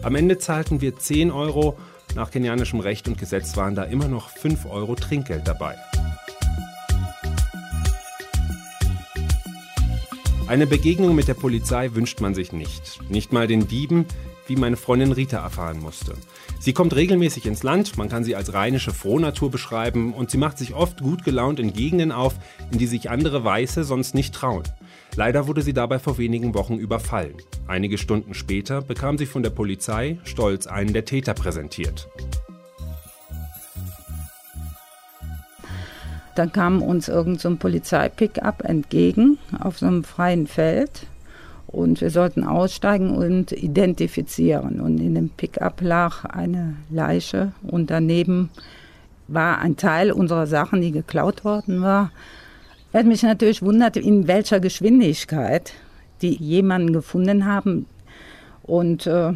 Am Ende zahlten wir 10 Euro, nach kenianischem Recht und Gesetz waren da immer noch 5 Euro Trinkgeld dabei. Eine Begegnung mit der Polizei wünscht man sich nicht. Nicht mal den Dieben, wie meine Freundin Rita erfahren musste. Sie kommt regelmäßig ins Land, man kann sie als rheinische Frohnatur beschreiben und sie macht sich oft gut gelaunt in Gegenden auf, in die sich andere Weiße sonst nicht trauen. Leider wurde sie dabei vor wenigen Wochen überfallen. Einige Stunden später bekam sie von der Polizei stolz einen der Täter präsentiert. Dann kam uns irgendein so Polizeipickup entgegen auf so einem freien Feld und wir sollten aussteigen und identifizieren. Und in dem Pickup lag eine Leiche und daneben war ein Teil unserer Sachen, die geklaut worden war. Was mich natürlich wundert, in welcher Geschwindigkeit die jemanden gefunden haben und äh,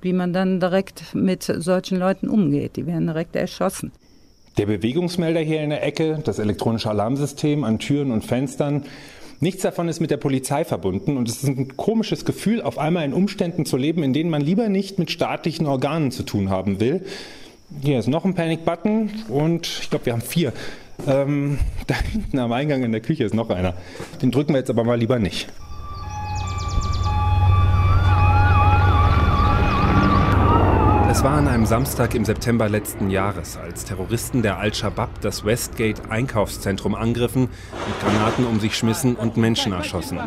wie man dann direkt mit solchen Leuten umgeht. Die werden direkt erschossen. Der Bewegungsmelder hier in der Ecke, das elektronische Alarmsystem an Türen und Fenstern, nichts davon ist mit der Polizei verbunden und es ist ein komisches Gefühl, auf einmal in Umständen zu leben, in denen man lieber nicht mit staatlichen Organen zu tun haben will. Hier ist noch ein Panic-Button und ich glaube, wir haben vier. Ähm, da hinten am Eingang in der Küche ist noch einer. Den drücken wir jetzt aber mal lieber nicht. Es war an einem Samstag im September letzten Jahres, als Terroristen der Al-Shabaab das Westgate Einkaufszentrum angriffen, mit Granaten um sich schmissen und Menschen erschossen.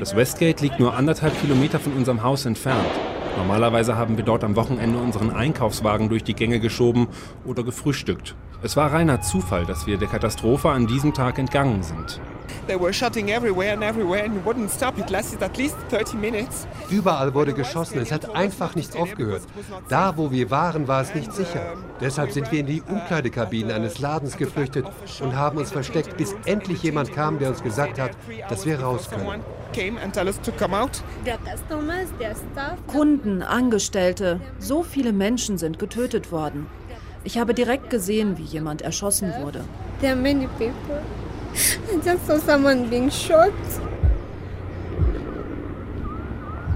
Das Westgate liegt nur anderthalb Kilometer von unserem Haus entfernt. Normalerweise haben wir dort am Wochenende unseren Einkaufswagen durch die Gänge geschoben oder gefrühstückt. Es war reiner Zufall, dass wir der Katastrophe an diesem Tag entgangen sind. Überall wurde geschossen, es hat einfach nicht aufgehört. Da, wo wir waren, war es nicht sicher. Deshalb sind wir in die Umkleidekabinen eines Ladens geflüchtet und haben uns versteckt, bis endlich jemand kam, der uns gesagt hat, dass wir raus können. Kunden, Angestellte, so viele Menschen sind getötet worden. Ich habe direkt gesehen, wie jemand erschossen wurde. There are many people. I just saw someone being shot.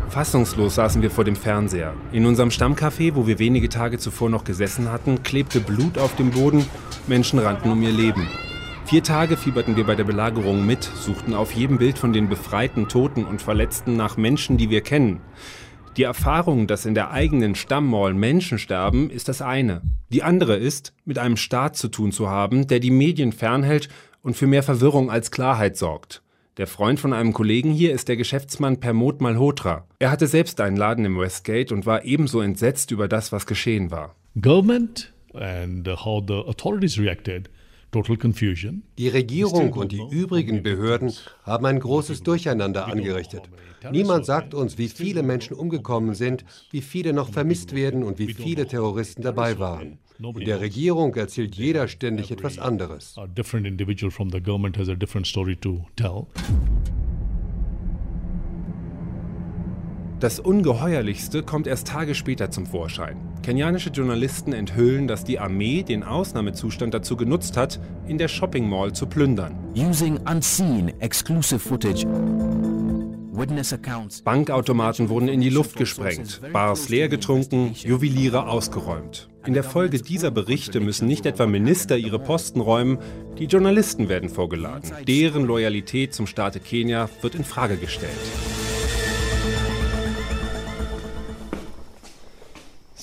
Fassungslos saßen wir vor dem Fernseher. In unserem Stammcafé, wo wir wenige Tage zuvor noch gesessen hatten, klebte Blut auf dem Boden, Menschen rannten um ihr Leben. Vier Tage fieberten wir bei der Belagerung mit, suchten auf jedem Bild von den befreiten Toten und Verletzten nach Menschen, die wir kennen. Die Erfahrung, dass in der eigenen Stammmall Menschen sterben, ist das eine. Die andere ist, mit einem Staat zu tun zu haben, der die Medien fernhält und für mehr Verwirrung als Klarheit sorgt. Der Freund von einem Kollegen hier ist der Geschäftsmann Permot Malhotra. Er hatte selbst einen Laden im Westgate und war ebenso entsetzt über das, was geschehen war. Government and how the authorities reacted die Regierung und die übrigen Behörden haben ein großes Durcheinander angerichtet. Niemand sagt uns, wie viele Menschen umgekommen sind, wie viele noch vermisst werden und wie viele Terroristen dabei waren. In der Regierung erzählt jeder ständig etwas anderes. Das Ungeheuerlichste kommt erst Tage später zum Vorschein. Kenianische Journalisten enthüllen, dass die Armee den Ausnahmezustand dazu genutzt hat, in der Shopping Mall zu plündern. Using unseen exclusive footage. Bankautomaten wurden in die Luft gesprengt, Bars leer getrunken, Juweliere ausgeräumt. In der Folge dieser Berichte müssen nicht etwa Minister ihre Posten räumen, die Journalisten werden vorgeladen. Deren Loyalität zum Staate Kenia wird in Frage gestellt.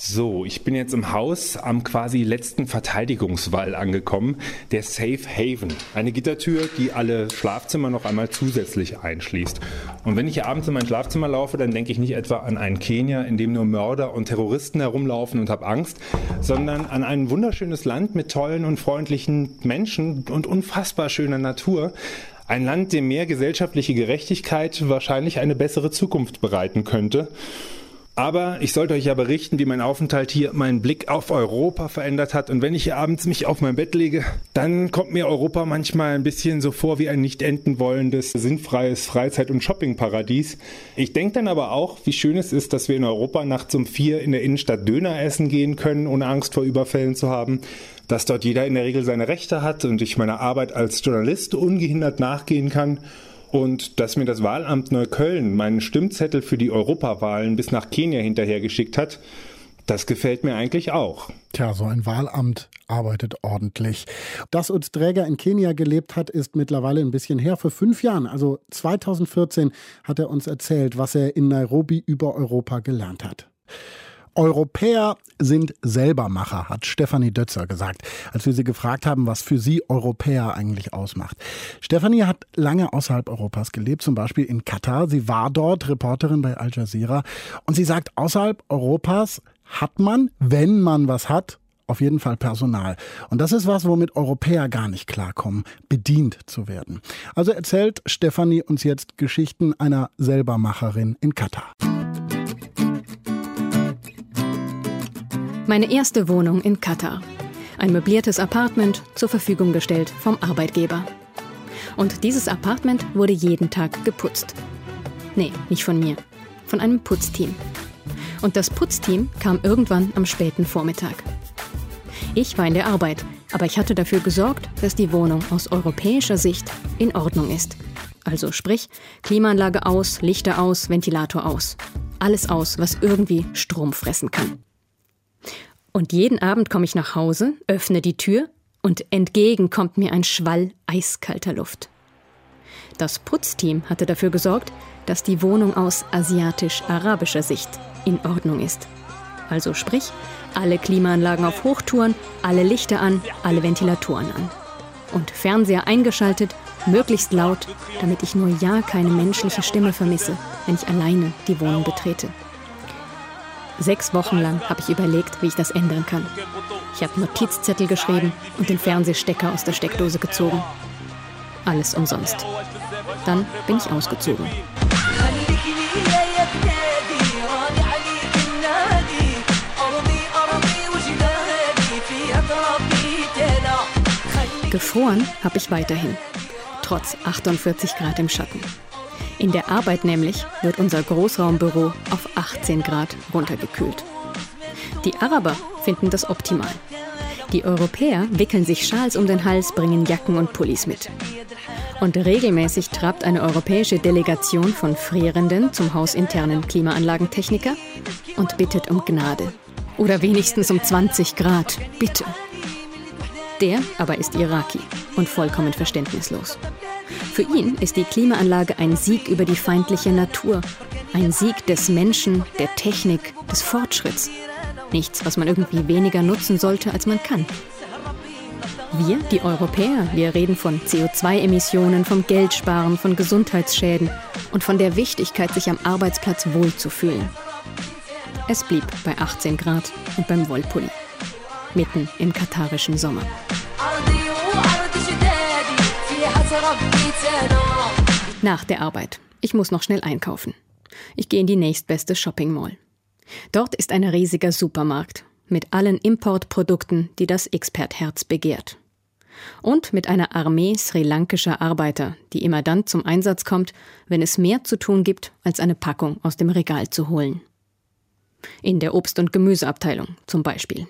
So, ich bin jetzt im Haus am quasi letzten Verteidigungswall angekommen, der Safe Haven. Eine Gittertür, die alle Schlafzimmer noch einmal zusätzlich einschließt. Und wenn ich hier abends in mein Schlafzimmer laufe, dann denke ich nicht etwa an einen Kenia, in dem nur Mörder und Terroristen herumlaufen und habe Angst, sondern an ein wunderschönes Land mit tollen und freundlichen Menschen und unfassbar schöner Natur. Ein Land, dem mehr gesellschaftliche Gerechtigkeit wahrscheinlich eine bessere Zukunft bereiten könnte. Aber ich sollte euch ja berichten, wie mein Aufenthalt hier meinen Blick auf Europa verändert hat. Und wenn ich hier abends mich auf mein Bett lege, dann kommt mir Europa manchmal ein bisschen so vor wie ein nicht enden wollendes, sinnfreies Freizeit- und Shoppingparadies. Ich denke dann aber auch, wie schön es ist, dass wir in Europa nachts um vier in der Innenstadt Döner essen gehen können, ohne Angst vor Überfällen zu haben. Dass dort jeder in der Regel seine Rechte hat und ich meiner Arbeit als Journalist ungehindert nachgehen kann und dass mir das Wahlamt Neukölln meinen Stimmzettel für die Europawahlen bis nach Kenia hinterhergeschickt hat, das gefällt mir eigentlich auch. Tja, so ein Wahlamt arbeitet ordentlich. Dass uns Träger in Kenia gelebt hat, ist mittlerweile ein bisschen her. Vor fünf Jahren, also 2014, hat er uns erzählt, was er in Nairobi über Europa gelernt hat. Europäer sind Selbermacher, hat Stefanie Dötzer gesagt, als wir sie gefragt haben, was für sie Europäer eigentlich ausmacht. Stefanie hat lange außerhalb Europas gelebt, zum Beispiel in Katar. Sie war dort Reporterin bei Al Jazeera. Und sie sagt, außerhalb Europas hat man, wenn man was hat, auf jeden Fall Personal. Und das ist was, womit Europäer gar nicht klarkommen, bedient zu werden. Also erzählt Stefanie uns jetzt Geschichten einer Selbermacherin in Katar. Meine erste Wohnung in Katar. Ein möbliertes Apartment zur Verfügung gestellt vom Arbeitgeber. Und dieses Apartment wurde jeden Tag geputzt. Nee, nicht von mir, von einem Putzteam. Und das Putzteam kam irgendwann am späten Vormittag. Ich war in der Arbeit, aber ich hatte dafür gesorgt, dass die Wohnung aus europäischer Sicht in Ordnung ist. Also sprich, Klimaanlage aus, Lichter aus, Ventilator aus. Alles aus, was irgendwie Strom fressen kann. Und jeden Abend komme ich nach Hause, öffne die Tür und entgegen kommt mir ein Schwall eiskalter Luft. Das Putzteam hatte dafür gesorgt, dass die Wohnung aus asiatisch-arabischer Sicht in Ordnung ist. Also sprich, alle Klimaanlagen auf Hochtouren, alle Lichter an, alle Ventilatoren an. Und Fernseher eingeschaltet, möglichst laut, damit ich nur ja keine menschliche Stimme vermisse, wenn ich alleine die Wohnung betrete. Sechs Wochen lang habe ich überlegt, wie ich das ändern kann. Ich habe Notizzettel geschrieben und den Fernsehstecker aus der Steckdose gezogen. Alles umsonst. Dann bin ich ausgezogen. Gefroren habe ich weiterhin, trotz 48 Grad im Schatten. In der Arbeit nämlich wird unser Großraumbüro auf 18 Grad runtergekühlt. Die Araber finden das optimal. Die Europäer wickeln sich Schals um den Hals, bringen Jacken und Pullis mit. Und regelmäßig trabt eine europäische Delegation von Frierenden zum hausinternen Klimaanlagentechniker und bittet um Gnade. Oder wenigstens um 20 Grad, bitte. Der aber ist Iraki und vollkommen verständnislos. Für ihn ist die Klimaanlage ein Sieg über die feindliche Natur, ein Sieg des Menschen, der Technik, des Fortschritts. Nichts, was man irgendwie weniger nutzen sollte, als man kann. Wir, die Europäer, wir reden von CO2-Emissionen, vom Geldsparen, von Gesundheitsschäden und von der Wichtigkeit, sich am Arbeitsplatz wohlzufühlen. Es blieb bei 18 Grad und beim Wollpulli. Mitten im katarischen Sommer. Nach der Arbeit. Ich muss noch schnell einkaufen. Ich gehe in die nächstbeste Shopping Mall. Dort ist ein riesiger Supermarkt mit allen Importprodukten, die das Expertherz begehrt und mit einer Armee sri-lankischer Arbeiter, die immer dann zum Einsatz kommt, wenn es mehr zu tun gibt, als eine Packung aus dem Regal zu holen. In der Obst- und Gemüseabteilung zum Beispiel.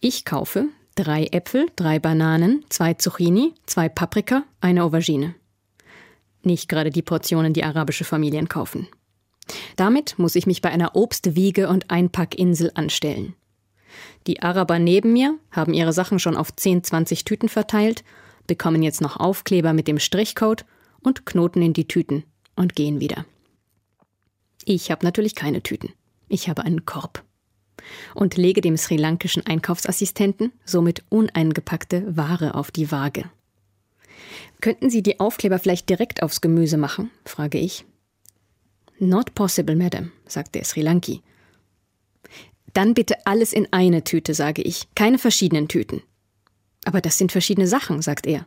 Ich kaufe drei Äpfel, drei Bananen, zwei Zucchini, zwei Paprika, eine Aubergine. Nicht gerade die Portionen, die arabische Familien kaufen. Damit muss ich mich bei einer Obstwiege und Einpackinsel anstellen. Die Araber neben mir haben ihre Sachen schon auf 10, 20 Tüten verteilt, bekommen jetzt noch Aufkleber mit dem Strichcode und knoten in die Tüten und gehen wieder. Ich habe natürlich keine Tüten. Ich habe einen Korb. Und lege dem sri-lankischen Einkaufsassistenten somit uneingepackte Ware auf die Waage. Könnten Sie die Aufkleber vielleicht direkt aufs Gemüse machen? frage ich. Not possible, Madam, sagt der Sri Lanki dann bitte alles in eine Tüte, sage ich, keine verschiedenen Tüten. Aber das sind verschiedene Sachen, sagt er.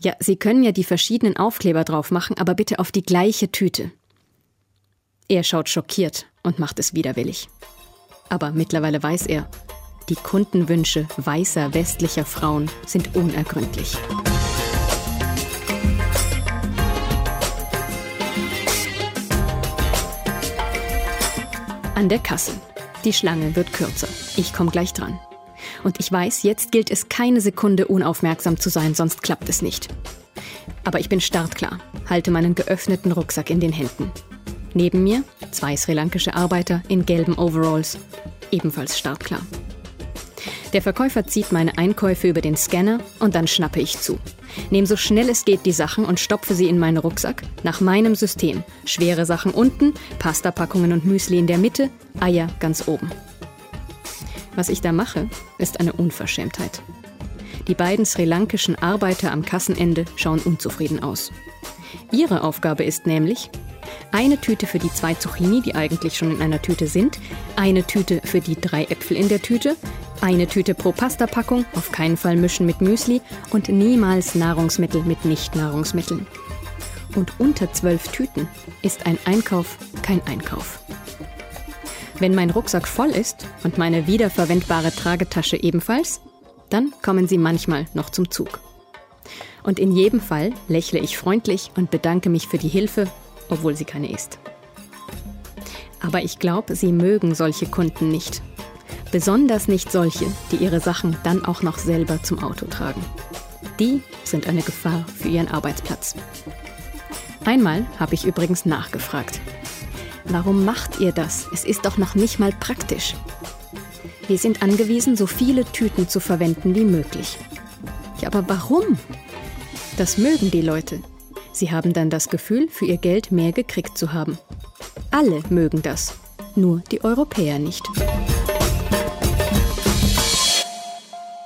Ja, Sie können ja die verschiedenen Aufkleber drauf machen, aber bitte auf die gleiche Tüte. Er schaut schockiert und macht es widerwillig. Aber mittlerweile weiß er, die Kundenwünsche weißer westlicher Frauen sind unergründlich. An der Kasse. Die Schlange wird kürzer. Ich komme gleich dran. Und ich weiß, jetzt gilt es keine Sekunde unaufmerksam zu sein, sonst klappt es nicht. Aber ich bin startklar, halte meinen geöffneten Rucksack in den Händen. Neben mir zwei sri-lankische Arbeiter in gelben Overalls, ebenfalls startklar. Der Verkäufer zieht meine Einkäufe über den Scanner und dann schnappe ich zu. Nehme so schnell es geht die Sachen und stopfe sie in meinen Rucksack, nach meinem System. Schwere Sachen unten, Pastapackungen und Müsli in der Mitte, Eier ganz oben. Was ich da mache, ist eine Unverschämtheit. Die beiden sri-lankischen Arbeiter am Kassenende schauen unzufrieden aus. Ihre Aufgabe ist nämlich, eine Tüte für die zwei Zucchini, die eigentlich schon in einer Tüte sind, eine Tüte für die drei Äpfel in der Tüte, eine Tüte pro Pastapackung, auf keinen Fall mischen mit Müsli und niemals Nahrungsmittel mit Nicht-Nahrungsmitteln. Und unter zwölf Tüten ist ein Einkauf kein Einkauf. Wenn mein Rucksack voll ist und meine wiederverwendbare Tragetasche ebenfalls, dann kommen sie manchmal noch zum Zug. Und in jedem Fall lächle ich freundlich und bedanke mich für die Hilfe, obwohl sie keine ist. Aber ich glaube, sie mögen solche Kunden nicht Besonders nicht solche, die ihre Sachen dann auch noch selber zum Auto tragen. Die sind eine Gefahr für ihren Arbeitsplatz. Einmal habe ich übrigens nachgefragt. Warum macht ihr das? Es ist doch noch nicht mal praktisch. Wir sind angewiesen, so viele Tüten zu verwenden wie möglich. Ja, aber warum? Das mögen die Leute. Sie haben dann das Gefühl, für ihr Geld mehr gekriegt zu haben. Alle mögen das, nur die Europäer nicht.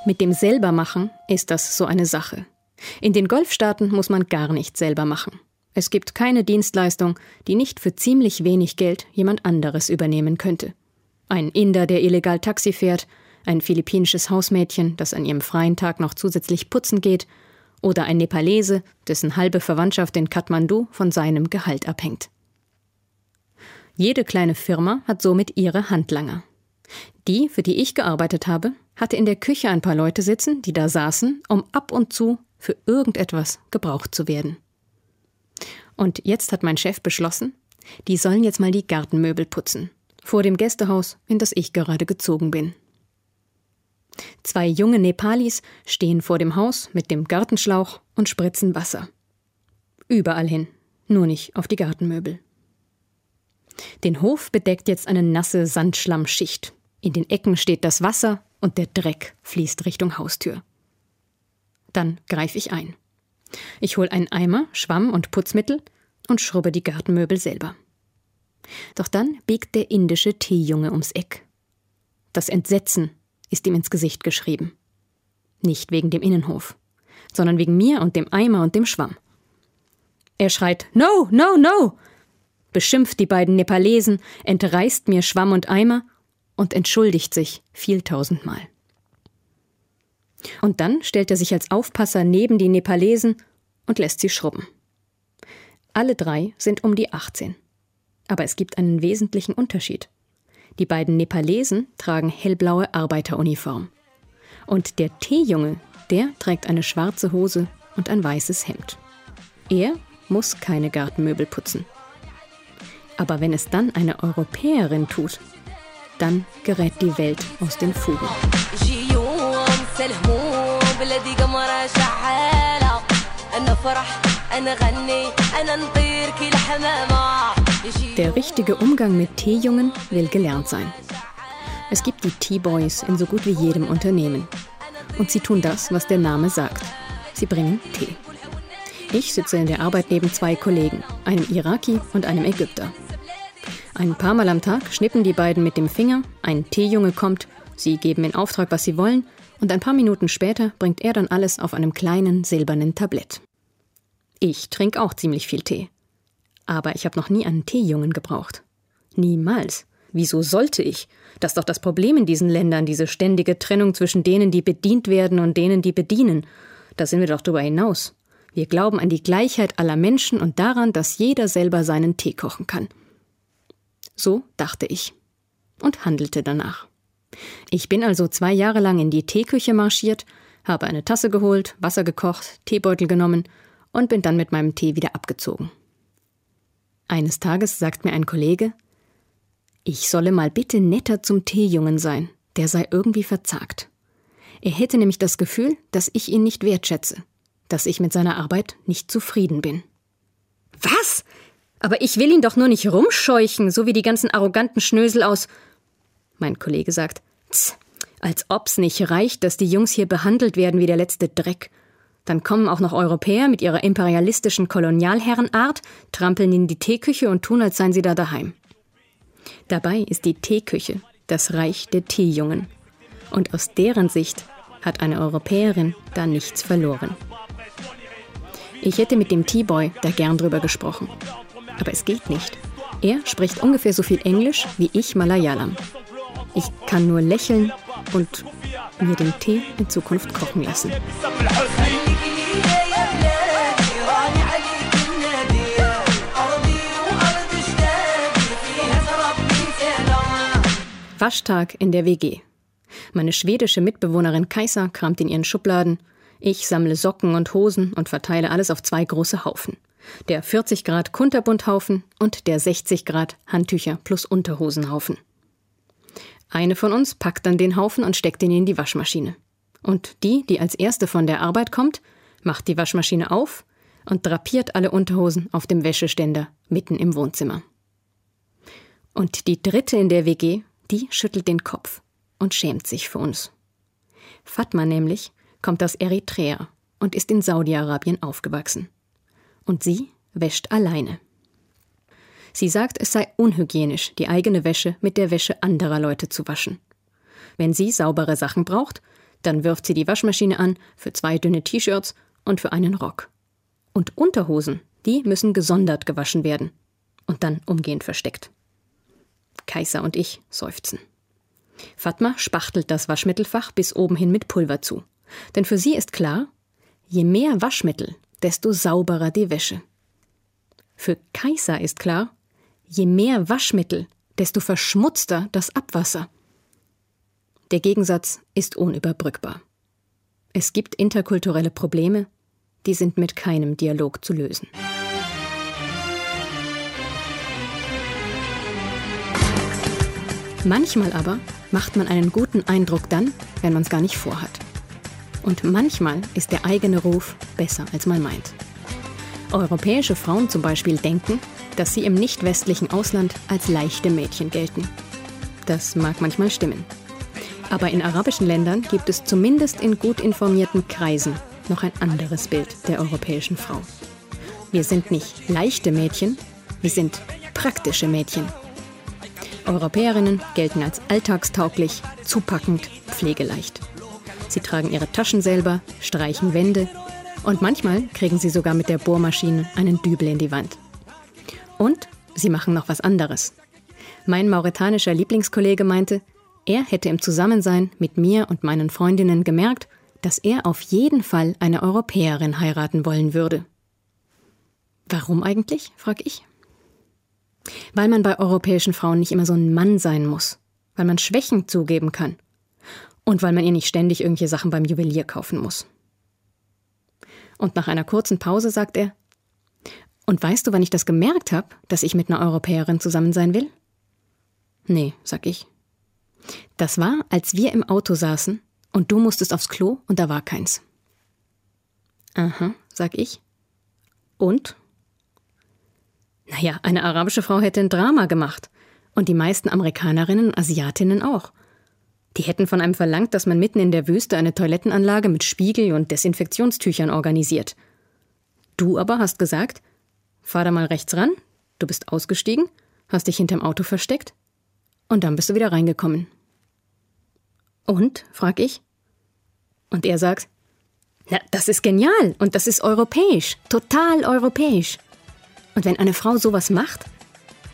Mit dem Selbermachen ist das so eine Sache. In den Golfstaaten muss man gar nicht selber machen. Es gibt keine Dienstleistung, die nicht für ziemlich wenig Geld jemand anderes übernehmen könnte. Ein Inder, der illegal Taxi fährt, ein philippinisches Hausmädchen, das an ihrem freien Tag noch zusätzlich putzen geht, oder ein Nepalese, dessen halbe Verwandtschaft in Kathmandu von seinem Gehalt abhängt. Jede kleine Firma hat somit ihre Handlanger. Die, für die ich gearbeitet habe, hatte in der Küche ein paar Leute sitzen, die da saßen, um ab und zu für irgendetwas gebraucht zu werden. Und jetzt hat mein Chef beschlossen, die sollen jetzt mal die Gartenmöbel putzen, vor dem Gästehaus, in das ich gerade gezogen bin. Zwei junge Nepalis stehen vor dem Haus mit dem Gartenschlauch und spritzen Wasser. Überall hin, nur nicht auf die Gartenmöbel. Den Hof bedeckt jetzt eine nasse Sandschlammschicht. In den Ecken steht das Wasser und der Dreck fließt Richtung Haustür. Dann greife ich ein. Ich hole einen Eimer, Schwamm und Putzmittel und schrubbe die Gartenmöbel selber. Doch dann biegt der indische Teejunge ums Eck. Das Entsetzen ist ihm ins Gesicht geschrieben. Nicht wegen dem Innenhof, sondern wegen mir und dem Eimer und dem Schwamm. Er schreit No, no, no, beschimpft die beiden Nepalesen, entreißt mir Schwamm und Eimer und entschuldigt sich vieltausendmal. Und dann stellt er sich als Aufpasser neben die Nepalesen und lässt sie schrubben. Alle drei sind um die 18. Aber es gibt einen wesentlichen Unterschied. Die beiden Nepalesen tragen hellblaue Arbeiteruniform. Und der Teejunge, der trägt eine schwarze Hose und ein weißes Hemd. Er muss keine Gartenmöbel putzen. Aber wenn es dann eine Europäerin tut, dann gerät die Welt aus den Fugen. Der richtige Umgang mit Teejungen will gelernt sein. Es gibt die Tea-Boys in so gut wie jedem Unternehmen. Und sie tun das, was der Name sagt. Sie bringen Tee. Ich sitze in der Arbeit neben zwei Kollegen, einem Iraki und einem Ägypter. Ein paar Mal am Tag schnippen die beiden mit dem Finger, ein Teejunge kommt, sie geben in Auftrag, was sie wollen, und ein paar Minuten später bringt er dann alles auf einem kleinen silbernen Tablett. Ich trinke auch ziemlich viel Tee. Aber ich habe noch nie einen Teejungen gebraucht. Niemals. Wieso sollte ich? Das ist doch das Problem in diesen Ländern, diese ständige Trennung zwischen denen, die bedient werden und denen, die bedienen. Da sind wir doch drüber hinaus. Wir glauben an die Gleichheit aller Menschen und daran, dass jeder selber seinen Tee kochen kann. So dachte ich und handelte danach. Ich bin also zwei Jahre lang in die Teeküche marschiert, habe eine Tasse geholt, Wasser gekocht, Teebeutel genommen und bin dann mit meinem Tee wieder abgezogen. Eines Tages sagt mir ein Kollege, ich solle mal bitte netter zum Teejungen sein, der sei irgendwie verzagt. Er hätte nämlich das Gefühl, dass ich ihn nicht wertschätze, dass ich mit seiner Arbeit nicht zufrieden bin. Was? Aber ich will ihn doch nur nicht rumscheuchen, so wie die ganzen arroganten Schnösel aus. Mein Kollege sagt, Tz, als ob's nicht reicht, dass die Jungs hier behandelt werden wie der letzte Dreck. Dann kommen auch noch Europäer mit ihrer imperialistischen Kolonialherrenart, trampeln in die Teeküche und tun, als seien sie da daheim. Dabei ist die Teeküche das Reich der Teejungen. Und aus deren Sicht hat eine Europäerin da nichts verloren. Ich hätte mit dem Teeboy da gern drüber gesprochen. Aber es geht nicht. Er spricht ungefähr so viel Englisch wie ich Malayalam. Ich kann nur lächeln und mir den Tee in Zukunft kochen lassen. Waschtag in der WG. Meine schwedische Mitbewohnerin Kaiser kramt in ihren Schubladen. Ich sammle Socken und Hosen und verteile alles auf zwei große Haufen der 40 Grad Kunterbundhaufen und der 60 Grad Handtücher plus Unterhosenhaufen. Eine von uns packt dann den Haufen und steckt ihn in die Waschmaschine. Und die, die als erste von der Arbeit kommt, macht die Waschmaschine auf und drapiert alle Unterhosen auf dem Wäscheständer mitten im Wohnzimmer. Und die dritte in der WG, die schüttelt den Kopf und schämt sich für uns. Fatma nämlich kommt aus Eritrea und ist in Saudi-Arabien aufgewachsen und sie wäscht alleine. Sie sagt, es sei unhygienisch, die eigene Wäsche mit der Wäsche anderer Leute zu waschen. Wenn sie saubere Sachen braucht, dann wirft sie die Waschmaschine an für zwei dünne T-Shirts und für einen Rock. Und Unterhosen, die müssen gesondert gewaschen werden und dann umgehend versteckt. Kaiser und ich seufzen. Fatma spachtelt das Waschmittelfach bis oben hin mit Pulver zu. Denn für sie ist klar, je mehr Waschmittel desto sauberer die Wäsche. Für Kaiser ist klar, je mehr Waschmittel, desto verschmutzter das Abwasser. Der Gegensatz ist unüberbrückbar. Es gibt interkulturelle Probleme, die sind mit keinem Dialog zu lösen. Manchmal aber macht man einen guten Eindruck dann, wenn man es gar nicht vorhat. Und manchmal ist der eigene Ruf besser, als man meint. Europäische Frauen zum Beispiel denken, dass sie im nicht westlichen Ausland als leichte Mädchen gelten. Das mag manchmal stimmen. Aber in arabischen Ländern gibt es zumindest in gut informierten Kreisen noch ein anderes Bild der europäischen Frau. Wir sind nicht leichte Mädchen, wir sind praktische Mädchen. Europäerinnen gelten als alltagstauglich, zupackend, pflegeleicht. Sie tragen ihre Taschen selber, streichen Wände und manchmal kriegen sie sogar mit der Bohrmaschine einen Dübel in die Wand. Und sie machen noch was anderes. Mein mauretanischer Lieblingskollege meinte, er hätte im Zusammensein mit mir und meinen Freundinnen gemerkt, dass er auf jeden Fall eine Europäerin heiraten wollen würde. Warum eigentlich? frag ich. Weil man bei europäischen Frauen nicht immer so ein Mann sein muss, weil man Schwächen zugeben kann und weil man ihr nicht ständig irgendwelche Sachen beim Juwelier kaufen muss. Und nach einer kurzen Pause sagt er, und weißt du, wann ich das gemerkt habe, dass ich mit einer Europäerin zusammen sein will? Nee, sag ich. Das war, als wir im Auto saßen und du musstest aufs Klo und da war keins. Aha, sag ich. Und? Naja, eine arabische Frau hätte ein Drama gemacht. Und die meisten Amerikanerinnen und Asiatinnen auch. Die hätten von einem verlangt, dass man mitten in der Wüste eine Toilettenanlage mit Spiegel und Desinfektionstüchern organisiert. Du aber hast gesagt, fahr da mal rechts ran, du bist ausgestiegen, hast dich hinterm Auto versteckt und dann bist du wieder reingekommen. Und? frag ich. Und er sagt, na, das ist genial und das ist europäisch, total europäisch. Und wenn eine Frau sowas macht,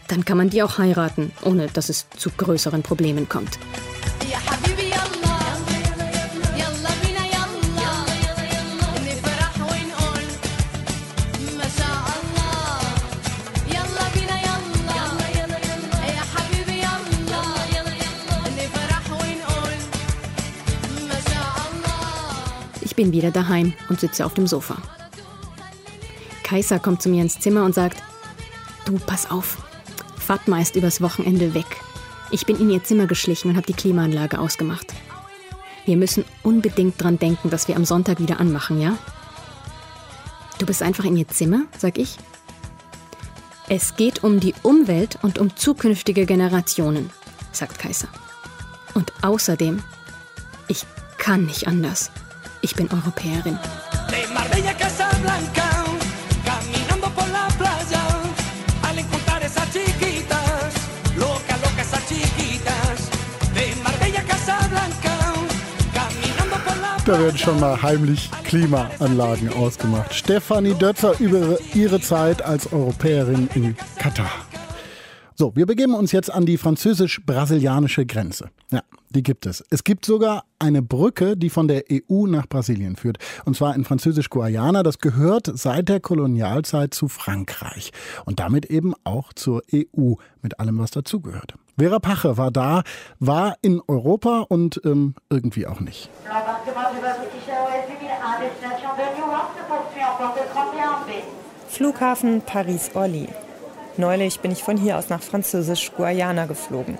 dann kann man die auch heiraten, ohne dass es zu größeren Problemen kommt. Ich bin wieder daheim und sitze auf dem Sofa. Kaiser kommt zu mir ins Zimmer und sagt, du, pass auf, Fatma ist übers Wochenende weg. Ich bin in ihr Zimmer geschlichen und habe die Klimaanlage ausgemacht. Wir müssen unbedingt dran denken, dass wir am Sonntag wieder anmachen, ja? Du bist einfach in ihr Zimmer, sag ich. Es geht um die Umwelt und um zukünftige Generationen, sagt Kaiser. Und außerdem, ich kann nicht anders. Ich bin Europäerin. Da werden schon mal heimlich Klimaanlagen ausgemacht. Stefanie Dötzer über ihre Zeit als Europäerin in Katar. So, wir begeben uns jetzt an die französisch-brasilianische Grenze. Ja, die gibt es. Es gibt sogar eine Brücke, die von der EU nach Brasilien führt. Und zwar in Französisch-Guayana. Das gehört seit der Kolonialzeit zu Frankreich. Und damit eben auch zur EU mit allem, was dazugehört. Vera Pache war da, war in Europa und ähm, irgendwie auch nicht. Flughafen Paris-Orly. Neulich bin ich von hier aus nach Französisch-Guayana geflogen.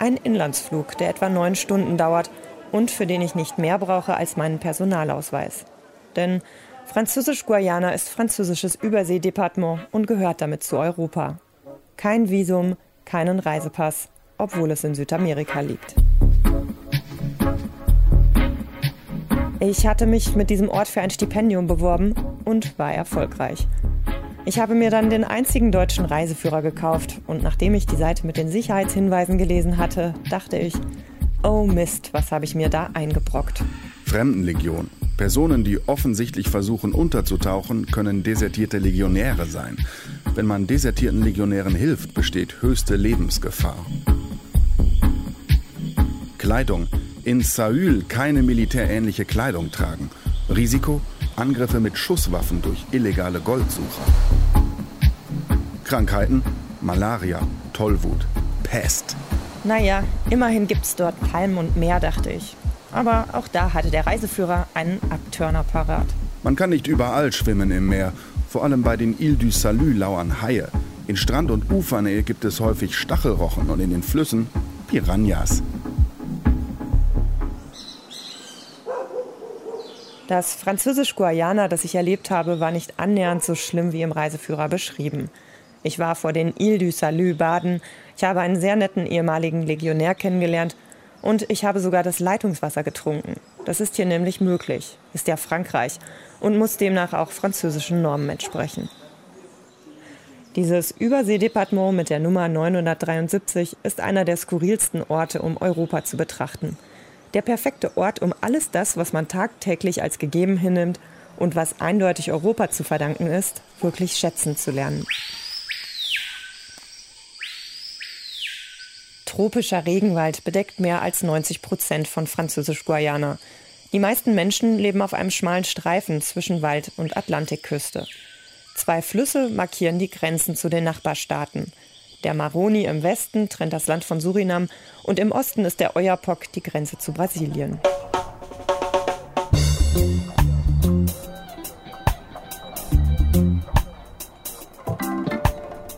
Ein Inlandsflug, der etwa neun Stunden dauert und für den ich nicht mehr brauche als meinen Personalausweis. Denn Französisch-Guayana ist französisches Überseedepartement und gehört damit zu Europa. Kein Visum, keinen Reisepass, obwohl es in Südamerika liegt. Ich hatte mich mit diesem Ort für ein Stipendium beworben und war erfolgreich. Ich habe mir dann den einzigen deutschen Reiseführer gekauft und nachdem ich die Seite mit den Sicherheitshinweisen gelesen hatte, dachte ich, oh Mist, was habe ich mir da eingebrockt. Fremdenlegion. Personen, die offensichtlich versuchen unterzutauchen, können desertierte Legionäre sein. Wenn man desertierten Legionären hilft, besteht höchste Lebensgefahr. Kleidung. In Saül keine militärähnliche Kleidung tragen. Risiko? Angriffe mit Schusswaffen durch illegale Goldsucher. Krankheiten, Malaria, Tollwut, Pest. Naja, immerhin gibt's dort Palmen und Meer, dachte ich. Aber auch da hatte der Reiseführer einen Abtörner parat. Man kann nicht überall schwimmen im Meer. Vor allem bei den Ile du Salut lauern Haie. In Strand- und Ufernähe gibt es häufig Stachelrochen und in den Flüssen Piranhas. Das Französisch-Guayana, das ich erlebt habe, war nicht annähernd so schlimm wie im Reiseführer beschrieben. Ich war vor den Ile du Salut baden, ich habe einen sehr netten ehemaligen Legionär kennengelernt und ich habe sogar das Leitungswasser getrunken. Das ist hier nämlich möglich, ist ja Frankreich und muss demnach auch französischen Normen entsprechen. Dieses Überseedepartement mit der Nummer 973 ist einer der skurrilsten Orte, um Europa zu betrachten. Der perfekte Ort, um alles das, was man tagtäglich als gegeben hinnimmt und was eindeutig Europa zu verdanken ist, wirklich schätzen zu lernen. Tropischer Regenwald bedeckt mehr als 90 Prozent von Französisch-Guayana. Die meisten Menschen leben auf einem schmalen Streifen zwischen Wald und Atlantikküste. Zwei Flüsse markieren die Grenzen zu den Nachbarstaaten. Der Maroni im Westen trennt das Land von Surinam und im Osten ist der Oyapock die Grenze zu Brasilien.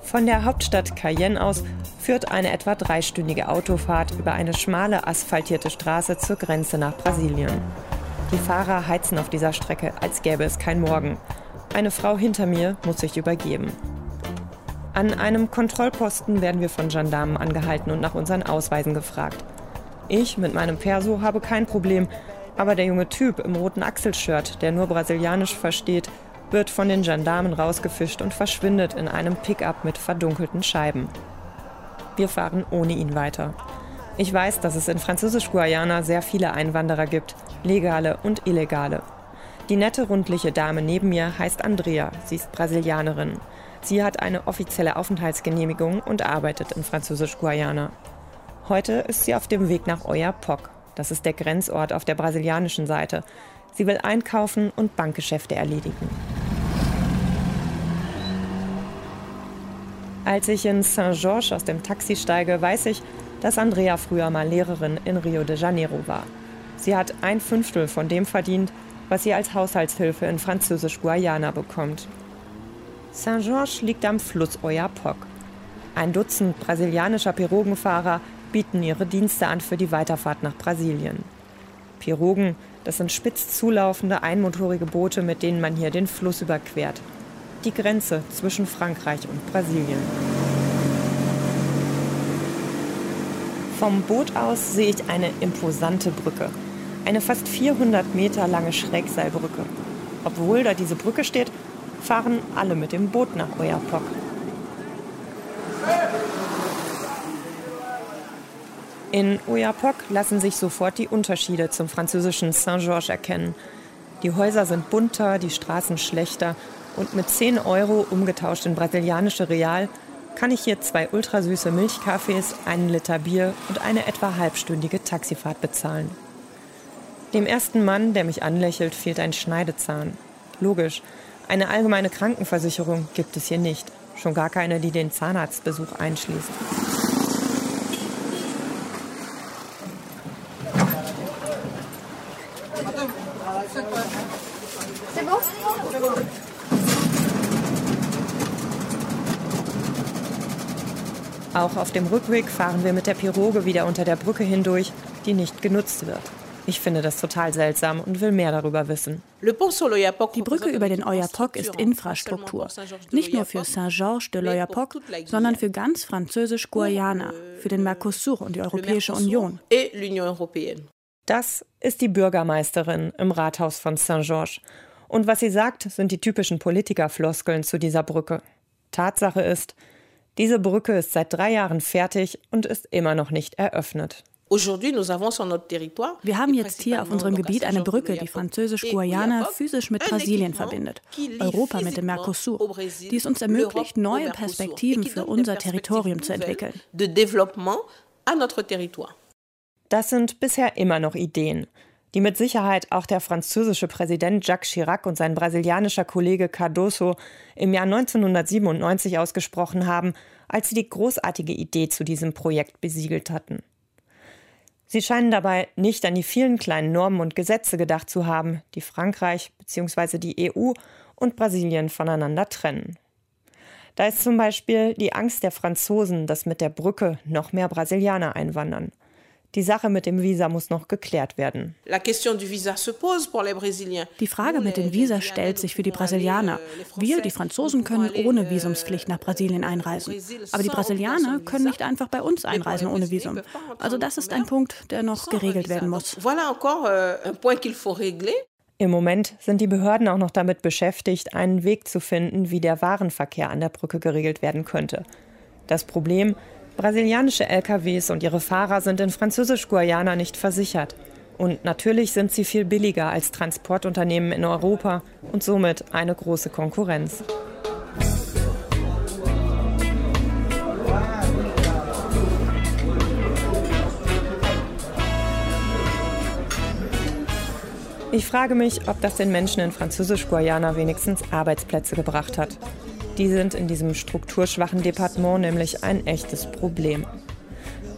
Von der Hauptstadt Cayenne aus führt eine etwa dreistündige Autofahrt über eine schmale asphaltierte Straße zur Grenze nach Brasilien. Die Fahrer heizen auf dieser Strecke, als gäbe es kein Morgen. Eine Frau hinter mir muss sich übergeben. An einem Kontrollposten werden wir von Gendarmen angehalten und nach unseren Ausweisen gefragt. Ich mit meinem Perso habe kein Problem, aber der junge Typ im roten Achselshirt, der nur Brasilianisch versteht, wird von den Gendarmen rausgefischt und verschwindet in einem Pickup mit verdunkelten Scheiben. Wir fahren ohne ihn weiter. Ich weiß, dass es in Französisch-Guayana sehr viele Einwanderer gibt, legale und illegale. Die nette, rundliche Dame neben mir heißt Andrea, sie ist Brasilianerin. Sie hat eine offizielle Aufenthaltsgenehmigung und arbeitet in Französisch-Guayana. Heute ist sie auf dem Weg nach Oyapock. Das ist der Grenzort auf der brasilianischen Seite. Sie will einkaufen und Bankgeschäfte erledigen. Als ich in Saint-Georges aus dem Taxi steige, weiß ich, dass Andrea früher mal Lehrerin in Rio de Janeiro war. Sie hat ein Fünftel von dem verdient, was sie als Haushaltshilfe in Französisch-Guayana bekommt. Saint-Georges liegt am Fluss Oyapock. Ein Dutzend brasilianischer Pirogenfahrer bieten ihre Dienste an für die Weiterfahrt nach Brasilien. Pirogen, das sind spitz zulaufende einmotorige Boote, mit denen man hier den Fluss überquert die Grenze zwischen Frankreich und Brasilien. Vom Boot aus sehe ich eine imposante Brücke. Eine fast 400 Meter lange Schrägseilbrücke. Obwohl da diese Brücke steht, fahren alle mit dem Boot nach Oyapock. In Oyapock lassen sich sofort die Unterschiede zum französischen Saint-Georges erkennen. Die Häuser sind bunter, die Straßen schlechter und mit 10 Euro umgetauscht in brasilianische Real kann ich hier zwei ultrasüße Milchkaffees, einen Liter Bier und eine etwa halbstündige Taxifahrt bezahlen. Dem ersten Mann, der mich anlächelt, fehlt ein Schneidezahn. Logisch, eine allgemeine Krankenversicherung gibt es hier nicht. Schon gar keine, die den Zahnarztbesuch einschließt. Auf dem Rückweg fahren wir mit der Piroge wieder unter der Brücke hindurch, die nicht genutzt wird. Ich finde das total seltsam und will mehr darüber wissen. Die Brücke über den Oyapock ist Infrastruktur. Nicht nur für Saint-Georges de l'Oyapock, sondern für ganz Französisch-Guayana, für den Mercosur und die Europäische Union. Das ist die Bürgermeisterin im Rathaus von Saint-Georges. Und was sie sagt, sind die typischen Politikerfloskeln zu dieser Brücke. Tatsache ist, diese Brücke ist seit drei Jahren fertig und ist immer noch nicht eröffnet. Wir haben jetzt hier auf unserem Gebiet eine Brücke, die Französisch-Guayana physisch mit Brasilien verbindet, Europa mit dem Mercosur, die es uns ermöglicht, neue Perspektiven für unser Territorium zu entwickeln. Das sind bisher immer noch Ideen die mit Sicherheit auch der französische Präsident Jacques Chirac und sein brasilianischer Kollege Cardoso im Jahr 1997 ausgesprochen haben, als sie die großartige Idee zu diesem Projekt besiegelt hatten. Sie scheinen dabei nicht an die vielen kleinen Normen und Gesetze gedacht zu haben, die Frankreich bzw. die EU und Brasilien voneinander trennen. Da ist zum Beispiel die Angst der Franzosen, dass mit der Brücke noch mehr Brasilianer einwandern. Die Sache mit dem Visa muss noch geklärt werden. Die Frage mit den Visa stellt sich für die Brasilianer. Wir, die Franzosen, können ohne euh, Visumspflicht nach Brasilien einreisen. Aber die Brasilianer können nicht einfach bei uns einreisen ohne Visum. Also das ist ein Punkt, der noch geregelt werden muss. Euh, Im Moment sind die Behörden auch noch damit beschäftigt, einen Weg zu finden, wie der Warenverkehr an der Brücke geregelt werden könnte. Das Problem, Brasilianische LKWs und ihre Fahrer sind in Französisch-Guayana nicht versichert. Und natürlich sind sie viel billiger als Transportunternehmen in Europa und somit eine große Konkurrenz. Ich frage mich, ob das den Menschen in Französisch-Guayana wenigstens Arbeitsplätze gebracht hat. Die sind in diesem strukturschwachen Departement nämlich ein echtes Problem.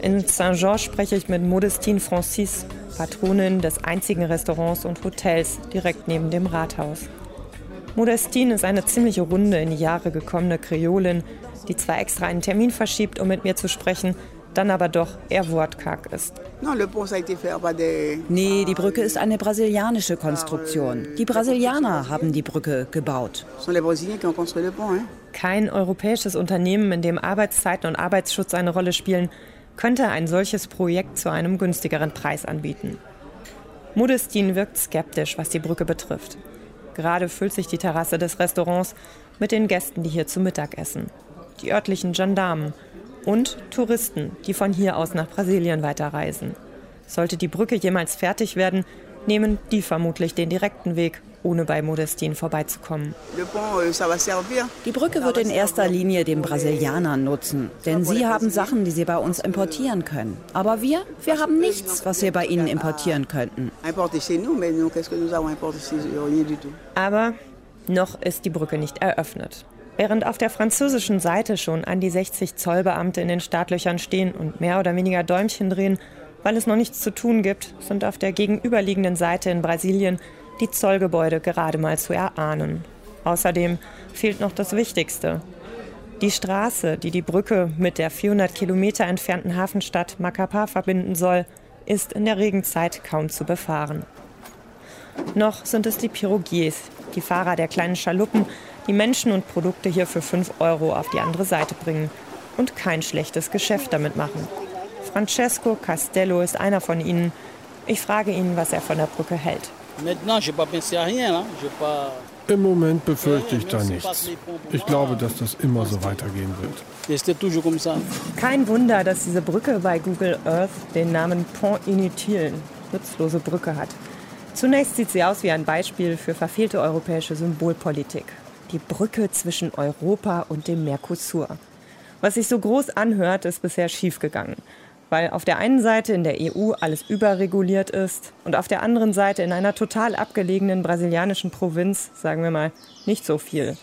In Saint-Jean spreche ich mit Modestine Francis, Patronin des einzigen Restaurants und Hotels direkt neben dem Rathaus. Modestine ist eine ziemliche Runde in die Jahre gekommene Kreolin, die zwar extra einen Termin verschiebt, um mit mir zu sprechen, dann aber doch eher wortkarg ist. Nee, die Brücke ist eine brasilianische Konstruktion. Die Brasilianer haben die Brücke gebaut. Kein europäisches Unternehmen, in dem Arbeitszeiten und Arbeitsschutz eine Rolle spielen, könnte ein solches Projekt zu einem günstigeren Preis anbieten. Modestin wirkt skeptisch, was die Brücke betrifft. Gerade füllt sich die Terrasse des Restaurants mit den Gästen, die hier zu Mittag essen. Die örtlichen Gendarmen und Touristen, die von hier aus nach Brasilien weiterreisen. Sollte die Brücke jemals fertig werden, nehmen die vermutlich den direkten Weg, ohne bei Modestin vorbeizukommen. Euh, die Brücke wird in erster Linie den Brasilianern nutzen, denn sie haben Sachen, die sie bei uns importieren können. Aber wir, wir haben nichts, was wir bei ihnen importieren könnten. Aber noch ist die Brücke nicht eröffnet. Während auf der französischen Seite schon an die 60 Zollbeamte in den Startlöchern stehen und mehr oder weniger Däumchen drehen, weil es noch nichts zu tun gibt, sind auf der gegenüberliegenden Seite in Brasilien die Zollgebäude gerade mal zu erahnen. Außerdem fehlt noch das Wichtigste. Die Straße, die die Brücke mit der 400 Kilometer entfernten Hafenstadt Macapá verbinden soll, ist in der Regenzeit kaum zu befahren. Noch sind es die Pirogiers, die Fahrer der kleinen Schaluppen, die Menschen und Produkte hier für 5 Euro auf die andere Seite bringen und kein schlechtes Geschäft damit machen. Francesco Castello ist einer von ihnen. Ich frage ihn, was er von der Brücke hält. Im Moment befürchte ich da nichts. Ich glaube, dass das immer so weitergehen wird. Kein Wunder, dass diese Brücke bei Google Earth den Namen Pont Inutile, nutzlose Brücke hat. Zunächst sieht sie aus wie ein Beispiel für verfehlte europäische Symbolpolitik. Die Brücke zwischen Europa und dem Mercosur. Was sich so groß anhört, ist bisher schiefgegangen weil auf der einen Seite in der EU alles überreguliert ist und auf der anderen Seite in einer total abgelegenen brasilianischen Provinz, sagen wir mal, nicht so viel.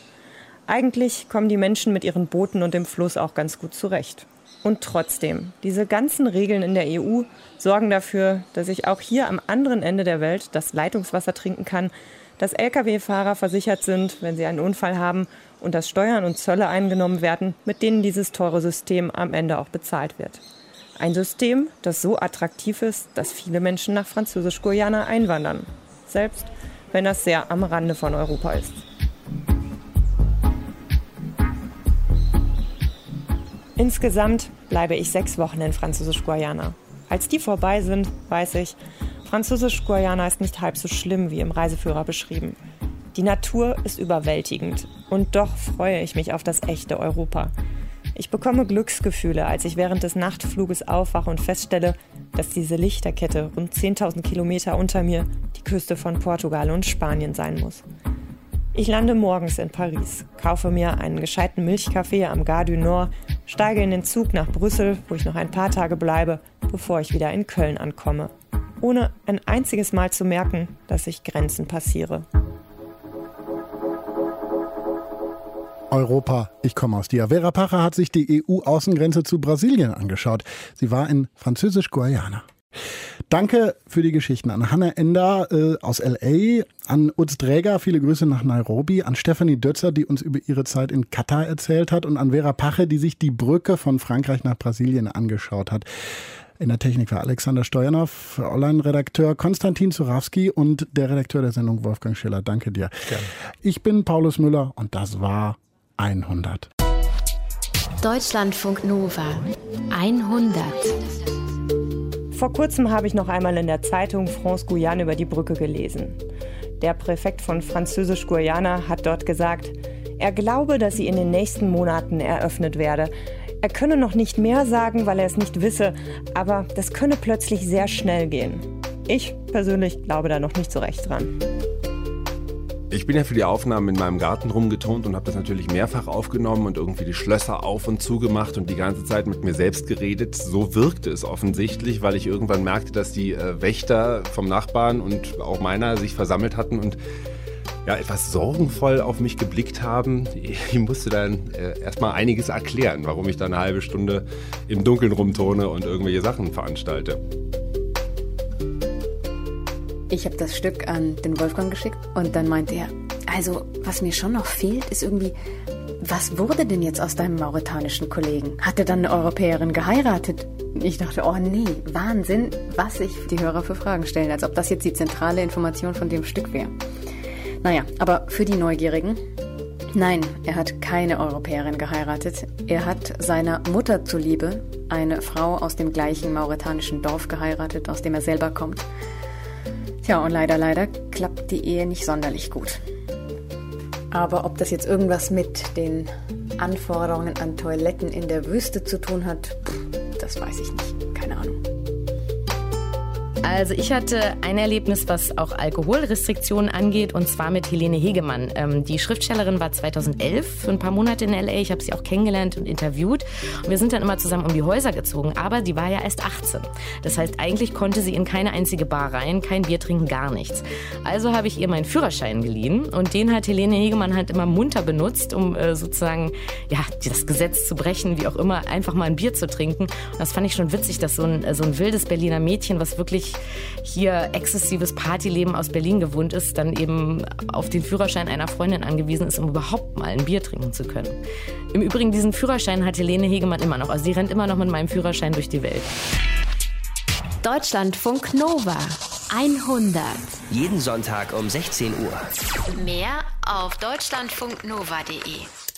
Eigentlich kommen die Menschen mit ihren Booten und dem Fluss auch ganz gut zurecht. Und trotzdem, diese ganzen Regeln in der EU sorgen dafür, dass ich auch hier am anderen Ende der Welt das Leitungswasser trinken kann, dass Lkw-Fahrer versichert sind, wenn sie einen Unfall haben und dass Steuern und Zölle eingenommen werden, mit denen dieses teure System am Ende auch bezahlt wird. Ein System, das so attraktiv ist, dass viele Menschen nach Französisch-Guyana einwandern, selbst wenn das sehr am Rande von Europa ist. Insgesamt bleibe ich sechs Wochen in Französisch-Guayana. Als die vorbei sind, weiß ich, Französisch-Guayana ist nicht halb so schlimm wie im Reiseführer beschrieben. Die Natur ist überwältigend und doch freue ich mich auf das echte Europa. Ich bekomme Glücksgefühle, als ich während des Nachtfluges aufwache und feststelle, dass diese Lichterkette rund 10.000 Kilometer unter mir die Küste von Portugal und Spanien sein muss. Ich lande morgens in Paris, kaufe mir einen gescheiten Milchkaffee am Gare du Nord, steige in den Zug nach Brüssel, wo ich noch ein paar Tage bleibe, bevor ich wieder in Köln ankomme, ohne ein einziges Mal zu merken, dass ich Grenzen passiere. Europa, ich komme aus dir. Vera Pacher hat sich die EU-Außengrenze zu Brasilien angeschaut. Sie war in Französisch-Guayana. Danke für die Geschichten an Hannah Ender äh, aus LA, an Utz Dräger, viele Grüße nach Nairobi, an Stephanie Dötzer, die uns über ihre Zeit in Katar erzählt hat und an Vera Pache, die sich die Brücke von Frankreich nach Brasilien angeschaut hat. In der Technik war Alexander Steuernow, Online-Redakteur Konstantin Zurawski und der Redakteur der Sendung Wolfgang Schiller. Danke dir. Gerne. Ich bin Paulus Müller und das war 100. Deutschlandfunk Nova 100. Vor kurzem habe ich noch einmal in der Zeitung France Guyane über die Brücke gelesen. Der Präfekt von Französisch-Guyana hat dort gesagt, er glaube, dass sie in den nächsten Monaten eröffnet werde. Er könne noch nicht mehr sagen, weil er es nicht wisse, aber das könne plötzlich sehr schnell gehen. Ich persönlich glaube da noch nicht so recht dran. Ich bin ja für die Aufnahmen in meinem Garten rumgetont und habe das natürlich mehrfach aufgenommen und irgendwie die Schlösser auf und zugemacht und die ganze Zeit mit mir selbst geredet. So wirkte es offensichtlich, weil ich irgendwann merkte, dass die äh, Wächter vom Nachbarn und auch meiner sich versammelt hatten und ja, etwas sorgenvoll auf mich geblickt haben. Ich musste dann äh, erstmal einiges erklären, warum ich da eine halbe Stunde im Dunkeln rumtone und irgendwelche Sachen veranstalte. Ich habe das Stück an den Wolfgang geschickt und dann meinte er, also was mir schon noch fehlt, ist irgendwie, was wurde denn jetzt aus deinem mauretanischen Kollegen? Hat er dann eine Europäerin geheiratet? Ich dachte, oh nee, Wahnsinn, was sich die Hörer für Fragen stellen, als ob das jetzt die zentrale Information von dem Stück wäre. Naja, aber für die Neugierigen, nein, er hat keine Europäerin geheiratet. Er hat seiner Mutter zuliebe eine Frau aus dem gleichen mauretanischen Dorf geheiratet, aus dem er selber kommt. Tja, und leider, leider klappt die Ehe nicht sonderlich gut. Aber ob das jetzt irgendwas mit den Anforderungen an Toiletten in der Wüste zu tun hat, das weiß ich nicht. Keine Ahnung. Also ich hatte ein Erlebnis, was auch Alkoholrestriktionen angeht, und zwar mit Helene Hegemann. Ähm, die Schriftstellerin war 2011 für ein paar Monate in LA. Ich habe sie auch kennengelernt und interviewt. Und wir sind dann immer zusammen um die Häuser gezogen. Aber sie war ja erst 18. Das heißt, eigentlich konnte sie in keine einzige Bar rein, kein Bier trinken, gar nichts. Also habe ich ihr meinen Führerschein geliehen und den hat Helene Hegemann halt immer munter benutzt, um äh, sozusagen ja das Gesetz zu brechen, wie auch immer, einfach mal ein Bier zu trinken. Und das fand ich schon witzig, dass so ein, so ein wildes Berliner Mädchen, was wirklich hier exzessives Partyleben aus Berlin gewohnt ist, dann eben auf den Führerschein einer Freundin angewiesen ist, um überhaupt mal ein Bier trinken zu können. Im Übrigen, diesen Führerschein hat Helene Hegemann immer noch. Also sie rennt immer noch mit meinem Führerschein durch die Welt. Deutschlandfunk Nova 100. Jeden Sonntag um 16 Uhr. Mehr auf deutschlandfunknova.de.